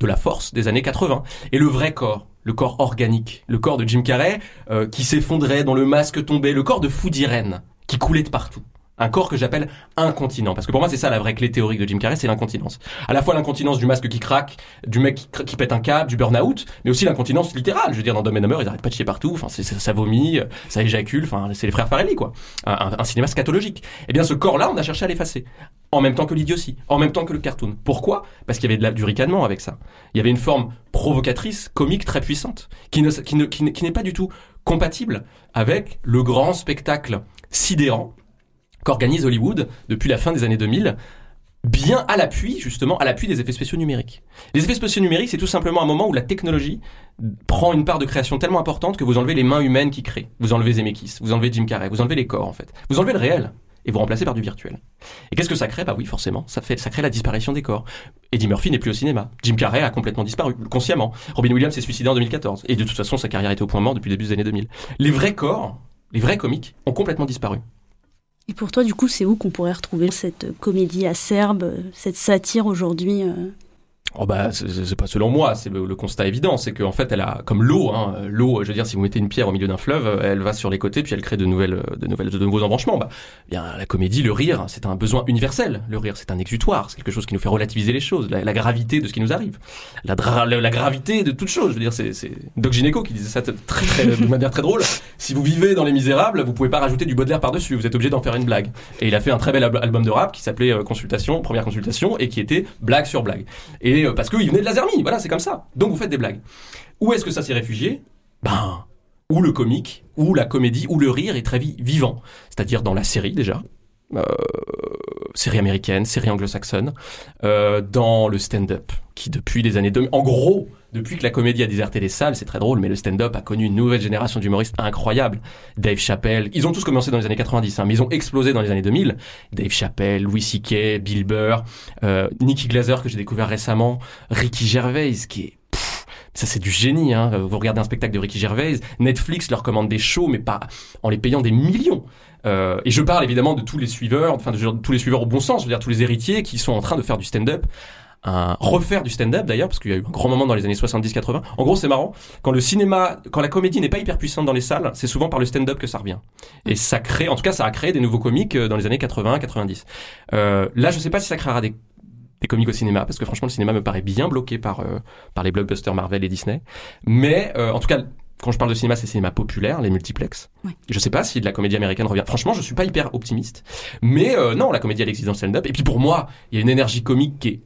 de la force des années 80. Et le vrai corps, le corps organique, le corps de Jim Carrey, euh, qui s'effondrait, dont le masque tombait, le corps de d'Irène, qui coulait de partout. Un corps que j'appelle incontinent. Parce que pour moi, c'est ça la vraie clé théorique de Jim Carrey, c'est l'incontinence. À la fois l'incontinence du masque qui craque, du mec qui, pète un câble, du burn-out, mais aussi l'incontinence littérale. Je veux dire, dans Dumb and ils arrêtent pas de chier partout, enfin, ça, ça vomit, ça éjacule, enfin, c'est les frères Farelli, quoi. Un, cinéma scatologique. Eh bien, ce corps-là, on a cherché à l'effacer. En même temps que l'idiotie, en même temps que le cartoon. Pourquoi? Parce qu'il y avait du ricanement avec ça. Il y avait une forme provocatrice, comique très puissante, qui qui n'est pas du tout compatible avec le grand spectacle sidérant qu'organise Hollywood depuis la fin des années 2000, bien à l'appui, justement, à l'appui des effets spéciaux numériques. Les effets spéciaux numériques, c'est tout simplement un moment où la technologie prend une part de création tellement importante que vous enlevez les mains humaines qui créent. Vous enlevez Zemeckis, vous enlevez Jim Carrey, vous enlevez les corps, en fait. Vous enlevez le réel et vous remplacez par du virtuel. Et qu'est-ce que ça crée? Bah oui, forcément, ça fait, ça crée la disparition des corps. Eddie Murphy n'est plus au cinéma. Jim Carrey a complètement disparu, consciemment. Robin Williams s'est suicidé en 2014. Et de toute façon, sa carrière était au point mort depuis le début des années 2000. Les vrais corps, les vrais comiques, ont complètement disparu. Et pour toi, du coup, c'est où qu'on pourrait retrouver cette comédie acerbe, cette satire aujourd'hui euh Oh bah, c'est- pas selon moi, c'est le, le constat évident, c'est qu'en fait, elle a comme l'eau, hein, l'eau, je veux dire, si vous mettez une pierre au milieu d'un fleuve, elle va sur les côtés puis elle crée de nouvelles, de nouvelles, de nouveaux embranchements. Bah, bien, la comédie, le rire, c'est un besoin universel. Le rire, c'est un exutoire, c'est quelque chose qui nous fait relativiser les choses, la, gravité de ce qui nous arrive, la, la, gravité de toute chose. Je veux dire, c'est Doc Gineco qui disait ça très, très, de manière très drôle. Si vous vivez dans Les Misérables, vous pouvez pas rajouter du Baudelaire par dessus, vous êtes obligé d'en faire une blague. Et il a fait un très bel al- album de rap qui s'appelait euh, Consultation, première consultation, et qui était blague sur blague. Et euh, parce qu'il venait de la Zermie, voilà, c'est comme ça. Donc vous faites des blagues. Où est-ce que ça s'est réfugié? Ben, où le comique, où la comédie, où le rire est très vi- vivant. C'est-à-dire dans la série déjà. Euh, série américaine, série anglo-saxonne, euh, dans le stand-up, qui depuis les années 2000, en gros, depuis que la comédie a déserté les salles, c'est très drôle, mais le stand-up a connu une nouvelle génération d'humoristes incroyables. Dave Chappelle, ils ont tous commencé dans les années 90, hein, mais ils ont explosé dans les années 2000. Dave Chappelle, Louis C.K., Bill Burr, euh, Nicky Glazer que j'ai découvert récemment, Ricky Gervais, qui est ça c'est du génie, hein. Vous regardez un spectacle de Ricky Gervais, Netflix leur commande des shows, mais pas en les payant des millions. Euh, et je parle évidemment de tous les suiveurs, enfin de, de tous les suiveurs au bon sens, je veux dire tous les héritiers qui sont en train de faire du stand-up, un refaire du stand-up d'ailleurs, parce qu'il y a eu un grand moment dans les années 70-80. En gros, c'est marrant, quand le cinéma, quand la comédie n'est pas hyper puissante dans les salles, c'est souvent par le stand-up que ça revient. Et ça crée, en tout cas, ça a créé des nouveaux comiques euh, dans les années 80-90. Euh, là, je sais pas si ça créera des des comiques au cinéma parce que franchement le cinéma me paraît bien bloqué par euh, par les blockbusters Marvel et Disney mais euh, en tout cas quand je parle de cinéma c'est cinéma populaire les multiplex Ouais. je sais pas si de la comédie américaine revient franchement je suis pas hyper optimiste mais euh, non la comédie elle existe dans le stand-up et puis pour moi il y a une énergie comique qui est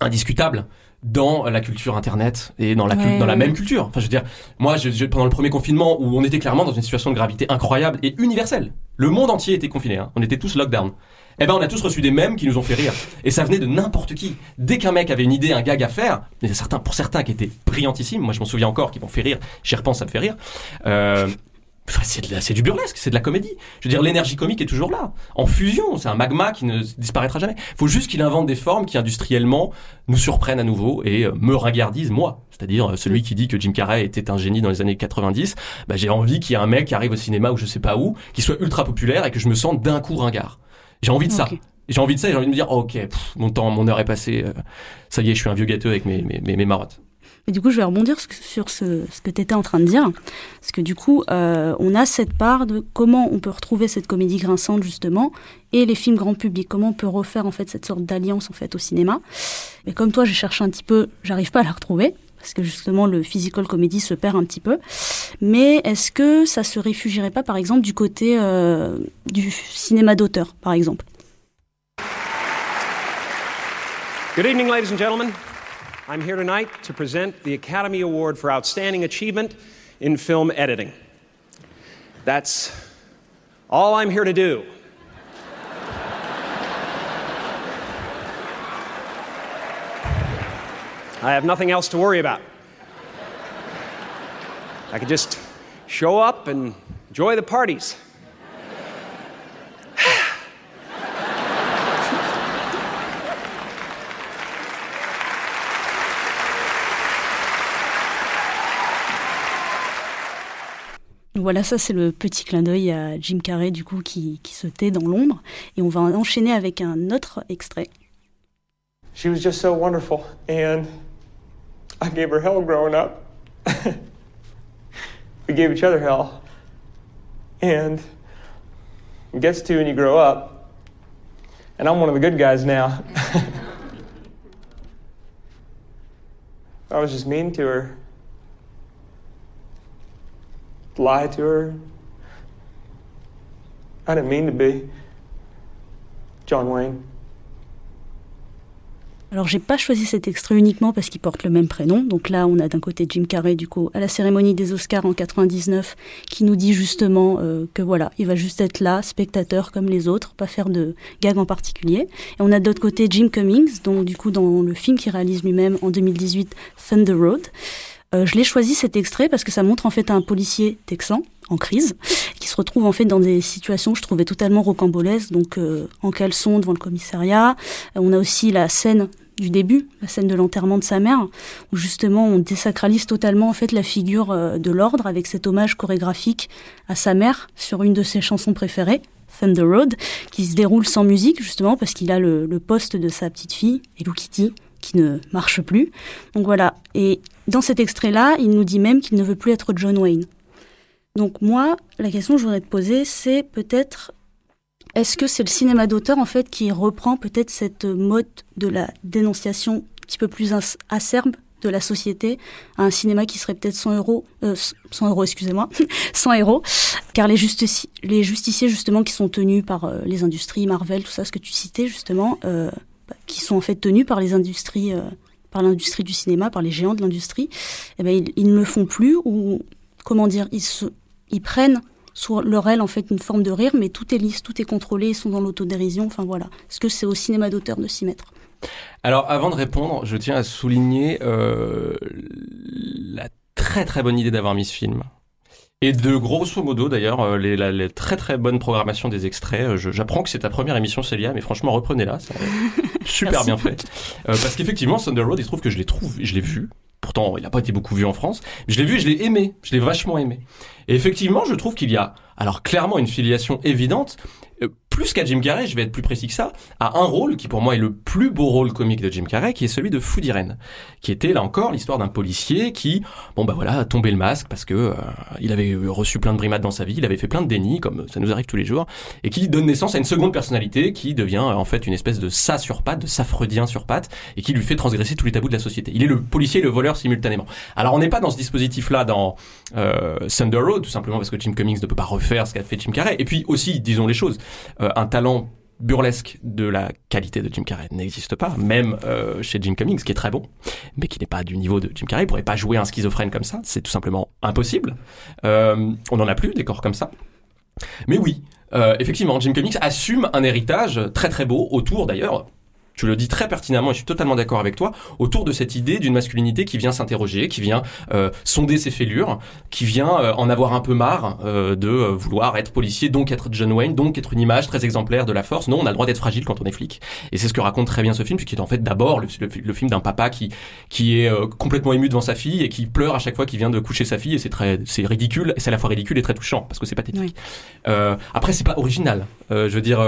indiscutable dans la culture internet et dans la, Ouais, dans la ouais. même culture. Enfin, je veux dire, moi, je, je- pendant le premier confinement où on était clairement dans une situation de gravité incroyable et universelle, le monde entier était confiné, hein. on était tous lockdown. Eh ben, on a tous reçu des mèmes qui nous ont fait rire. Et ça venait de n'importe qui. Dès qu'un mec avait une idée, un gag à faire, il certains, pour certains qui étaient brillantissimes, moi je m'en souviens encore, qui m'ont fait rire, j'y repense, ça me fait rire. Euh, Enfin, c'est du burlesque, c'est de la comédie. Je veux dire, l'énergie comique est toujours là. En fusion, c'est un magma qui ne disparaîtra jamais. Faut juste qu'il invente des formes qui industriellement nous surprennent à nouveau et euh, me ringardisent moi. C'est-à-dire euh, celui qui dit que Jim Carrey était un génie dans les années 90. Bah, j'ai envie qu'il y ait un mec qui arrive au cinéma ou je sais pas où, qui soit ultra populaire et que je me sente d'un coup ringard. J'ai envie de ça. J'ai envie de ça et j'ai envie de me dire, oh, ok, pff, mon temps, mon heure est passée. euh, ça y est, je suis un vieux gâteux avec mes, mes, mes, mes marottes. Et du coup, je vais rebondir sur- ce, ce que tu étais en train de dire. Parce que du coup, euh, on a cette part de comment on peut retrouver cette comédie grinçante, justement, et les films grand public. Comment on peut refaire, en fait, cette sorte d'alliance, en fait, au cinéma. Et comme toi, j'ai cherché un petit peu, j'arrive pas à la retrouver. Parce que justement, le physical comedy se perd un petit peu. Mais est-ce que ça se réfugierait pas, par exemple, du côté euh, du cinéma d'auteur, par exemple? Good evening, ladies and gentlemen. I'm here tonight to present the Academy Award for Outstanding Achievement in Film Editing. That's all I'm here to do. I have nothing else to worry about. I could just show up and enjoy the parties. Voilà, ça c'est le petit clin d'œil à Jim Carrey du coup qui, qui se tait dans l'ombre. Et on va enchaîner avec un autre extrait. She was just so wonderful. And I gave her hell growing up. we gave each other hell. And it gets to when you grow up, and I'm one of the good guys now. I was just mean to her. Lie to her. I didn't mean to be. John Wayne. Alors j'ai pas choisi cet extrait uniquement parce qu'il porte le même prénom. Donc là, on a d'un côté Jim Carrey du coup à la cérémonie des Oscars en 99 qui nous dit justement euh, que voilà, il va juste être là, spectateur comme les autres, pas faire de gag en particulier. Et on a de l'autre côté Jim Cummings, donc du coup dans le film qu'il réalise lui-même en 2018, Thunder Road. Euh, je l'ai choisi cet extrait parce que ça montre en fait un policier texan en crise, qui se retrouve en fait dans des situations que je trouvais totalement rocambolesques, donc euh, en caleçon devant le commissariat. Euh, on a aussi la scène du début, la scène de l'enterrement de sa mère, où justement on désacralise totalement en fait la figure euh, de l'ordre avec cet hommage chorégraphique à sa mère sur une de ses chansons préférées, Thunder Road, qui se déroule sans musique justement parce qu'il a le, poste de sa petite fille, Hello Kitty, qui ne marche plus. Donc voilà. Et dans cet extrait-là, il nous dit même qu'il ne veut plus être John Wayne. Donc moi, la question que je voudrais te poser, c'est peut-être est-ce que c'est le cinéma d'auteur en fait qui reprend peut-être cette mode de la dénonciation un petit peu plus acerbe de la société à un cinéma qui serait peut-être sans euros, euh, 100 euros, excusez-moi, sans héros, car les, justici les justiciers justement qui sont tenus par euh, les industries, Marvel, tout ça, ce que tu citais justement, euh, bah, qui sont en fait tenus par les industries, euh, par l'industrie du cinéma, par les géants de l'industrie, eh ben ils, ne le font plus ou comment dire, ils prennent sur leur aile en fait une forme de rire, mais tout est lisse, tout est contrôlé, ils sont dans l'autodérision. Enfin voilà. Est-ce que c'est au cinéma d'auteur de s'y mettre Alors avant de répondre, je tiens à souligner euh, la très très bonne idée d'avoir mis ce film. Et de grosso modo d'ailleurs, euh, les, la, les, très très bonne programmation des extraits. Euh, J'apprends que c'est ta première émission Célia, mais franchement reprenez-la, super bien fait. Euh, parce qu'effectivement, Thunder Road, il se trouve que je l'ai trouvé, je l'ai vu. Pourtant, il n'a pas été beaucoup vu en France. Je l'ai vu, je l'ai aimé, je l'ai vachement aimé. Et effectivement, je trouve qu'il y a, alors clairement, une filiation évidente. Euh, plus qu'à Jim Carrey, je vais être plus précis que ça, à un rôle qui pour moi est le plus beau rôle comique de Jim Carrey, qui est celui de Food Irene, qui était là encore l'histoire d'un policier qui, bon bah voilà, a tombé le masque parce que euh, il avait reçu plein de brimades dans sa vie, il avait fait plein de dénis, comme ça nous arrive tous les jours, et qui donne naissance à une seconde personnalité qui devient en fait une espèce de ça sur patte, de safredien sur patte, et qui lui fait transgresser tous les tabous de la société. Il est le policier et le voleur simultanément. Alors on n'est pas dans ce dispositif-là dans euh, Thunder Road, tout simplement parce que Jim Cummings ne peut pas refaire ce qu'a fait Jim Carrey, et puis aussi, disons les choses, euh, un talent burlesque de la qualité de Jim Carrey n'existe pas, même euh, chez Jim Cummings, qui est très bon, mais qui n'est pas du niveau de Jim Carrey. Il pourrait pas jouer un schizophrène comme ça, c'est tout simplement impossible. Euh, on n'en a plus des corps comme ça. Mais oui, euh, effectivement, Jim Cummings assume un héritage très très beau autour d'ailleurs tu le dis très pertinemment et je suis totalement d'accord avec toi, autour de cette idée d'une masculinité qui vient s'interroger, qui vient euh, sonder ses fêlures, qui vient euh, en avoir un peu marre euh, de vouloir être policier, donc être John Wayne, donc être une image très exemplaire de la force. Non, on a le droit d'être fragile quand on est flic. Et c'est ce que raconte très bien ce film, puisqu'il est en fait d'abord le, le, le, film d'un papa qui qui est complètement ému devant sa fille et qui pleure à chaque fois qu'il vient de coucher sa fille et c'est très c'est ridicule et c'est à la fois ridicule et très touchant parce que c'est pathétique. Oui. après c'est pas original. je veux dire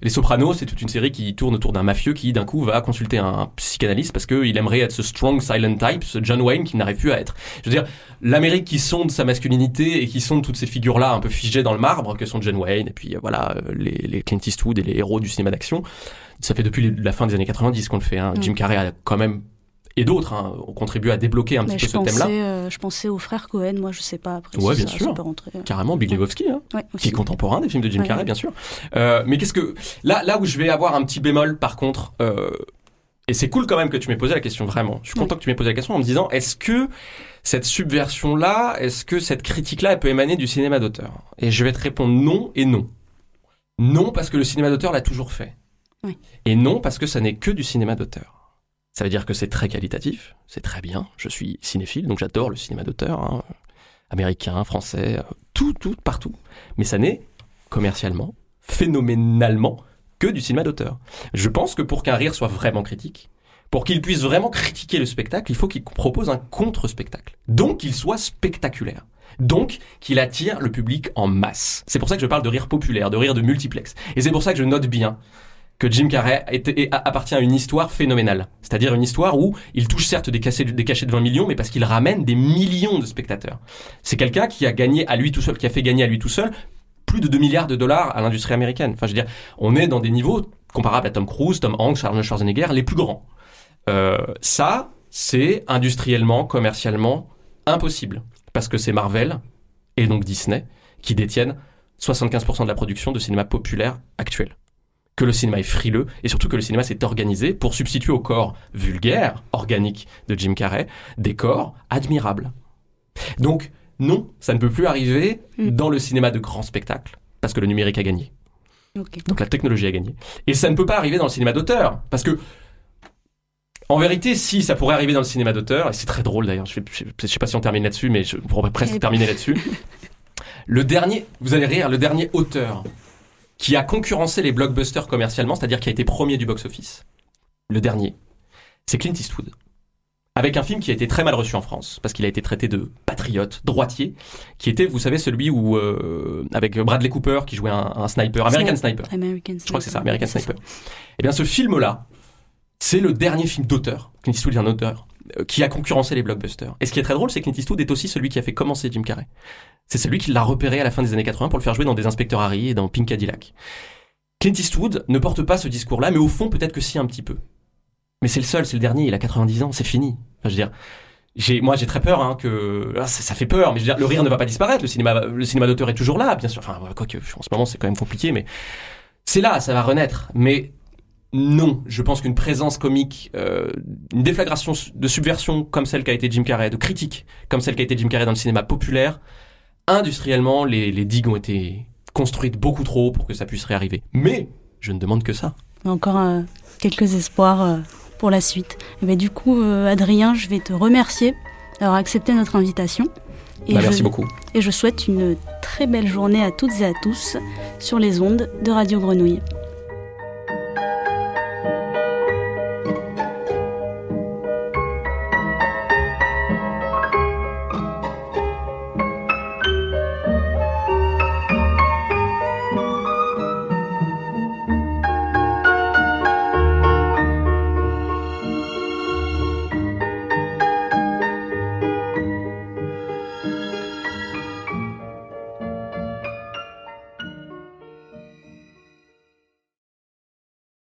Les Sopranos, c'est toute une série qui tourne autour d'un mafieux qui d'un coup va consulter un psychanalyste parce qu'il aimerait être ce strong silent type, ce John Wayne qu'il n'arrive plus à être. Je veux dire, l'Amérique qui sonde sa masculinité et qui sonde toutes ces figures-là un peu figées dans le marbre que sont John Wayne et puis voilà les, les Clint Eastwood et les héros du cinéma d'action. Ça fait depuis la fin des années 90 qu'on le fait. Hein. Mm. Jim Carrey a quand même et d'autres hein, ont contribué à débloquer un Mais petit peu pensais, ce thème-là. Euh, je pensais aux frères Cohen, moi je sais pas après. Ouais, si bien ça, sûr. rentrer. Carrément, Big Lebowski, hein, ouais, qui est contemporain des films de Jim Ouais, Carrey, bien sûr. Euh, mais qu'est-ce que là, là où je vais avoir un petit bémol, par contre, euh, et c'est cool quand même que tu m'aies posé la question, vraiment. Je suis content que tu m'aies posé la question en me disant, est-ce que cette subversion-là, est-ce que cette critique-là, elle peut émaner du cinéma d'auteur? Et je vais te répondre non et non. Non parce que le cinéma d'auteur l'a toujours fait. Et non parce que ça n'est que du cinéma d'auteur. Ça veut dire que c'est très qualitatif, c'est très bien. Je suis cinéphile, donc j'adore le cinéma d'auteur, hein, américain, français, euh, tout, tout, partout. Mais ça n'est commercialement, phénoménalement, que du cinéma d'auteur. Je pense que pour qu'un rire soit vraiment critique, pour qu'il puisse vraiment critiquer le spectacle, il faut qu'il propose un contre-spectacle. Donc qu'il soit spectaculaire. Donc qu'il attire le public en masse. C'est pour ça que je parle de rire populaire, de rire de multiplex. Et c'est pour ça que je note bien que Jim Carrey appartient à une histoire phénoménale. C'est-à-dire une histoire où il touche certes des cachets, des cachets de 20 millions, mais parce qu'il ramène des millions de spectateurs. C'est quelqu'un qui a gagné à lui tout seul, qui a fait gagner à lui tout seul plus de 2 milliards de dollars à l'industrie américaine. Enfin, je veux dire, on est dans des niveaux comparables à Tom Cruise, Tom Hanks, Arnold Schwarzenegger, les plus grands. Euh, ça, c'est industriellement, commercialement impossible. Parce que c'est Marvel, et donc Disney, qui détiennent 75% de la production de cinéma populaire actuel. Que le cinéma est frileux, et surtout que le cinéma s'est organisé pour substituer au corps vulgaire, organique de Jim Carrey, des corps admirables. Donc, non, ça ne peut plus arriver dans le cinéma de grand spectacle, parce que le numérique a gagné. Donc la technologie a gagné. Et ça ne peut pas arriver dans le cinéma d'auteur, parce que en vérité, si ça pourrait arriver dans le cinéma d'auteur, et c'est très drôle d'ailleurs, je, ne sais pas si on termine là-dessus, mais je pourrais presque terminer là-dessus. Le dernier, vous allez rire, le dernier auteur qui a concurrencé les blockbusters commercialement, c'est-à-dire qui a été premier du box-office, le dernier, c'est Clint Eastwood. Avec un film qui a été très mal reçu en France, parce qu'il a été traité de patriote, droitier, qui était, vous savez, celui où, euh, avec Bradley Cooper, qui jouait un, un sniper, American Sniper. Sniper. American Je crois que c'est ça, Sniper. American. Sniper. Eh bien, ce film-là, c'est le dernier film d'auteur. Clint Eastwood est un auteur qui a concurrencé les blockbusters. Et ce qui est très drôle, c'est que Clint Eastwood est aussi celui qui a fait commencer Jim Carrey. C'est celui qui l'a repéré à la fin des années 80 pour le faire jouer dans des inspecteurs Harry et dans Pink Cadillac. Clint Eastwood ne porte pas ce discours-là, mais au fond, peut-être que si un petit peu. Mais c'est le seul, c'est le dernier, il a 90 ans, c'est fini. Enfin, je veux dire, j'ai, moi j'ai très peur hein, que ah, ça, fait peur, mais je veux dire, le rire ne va pas disparaître. Le cinéma, le cinéma d'auteur est toujours là, bien sûr. Enfin, quoi que en ce moment c'est quand même compliqué, mais c'est là, ça va renaître. Mais non, je pense qu'une présence comique, euh, une déflagration de subversion comme celle qu'a été Jim Carrey, de critique comme celle qu'a été Jim Carrey dans le cinéma populaire, industriellement, les, les digues ont été construites beaucoup trop haut pour que ça puisse réarriver. Mais je ne demande que ça. Encore euh, quelques espoirs euh, pour la suite. Et ben, du coup, Adrien, je vais te remercier d'avoir accepté notre invitation. Et Bah, je- merci beaucoup. Et je souhaite une très belle journée à toutes et à tous sur les ondes de Radio Grenouille.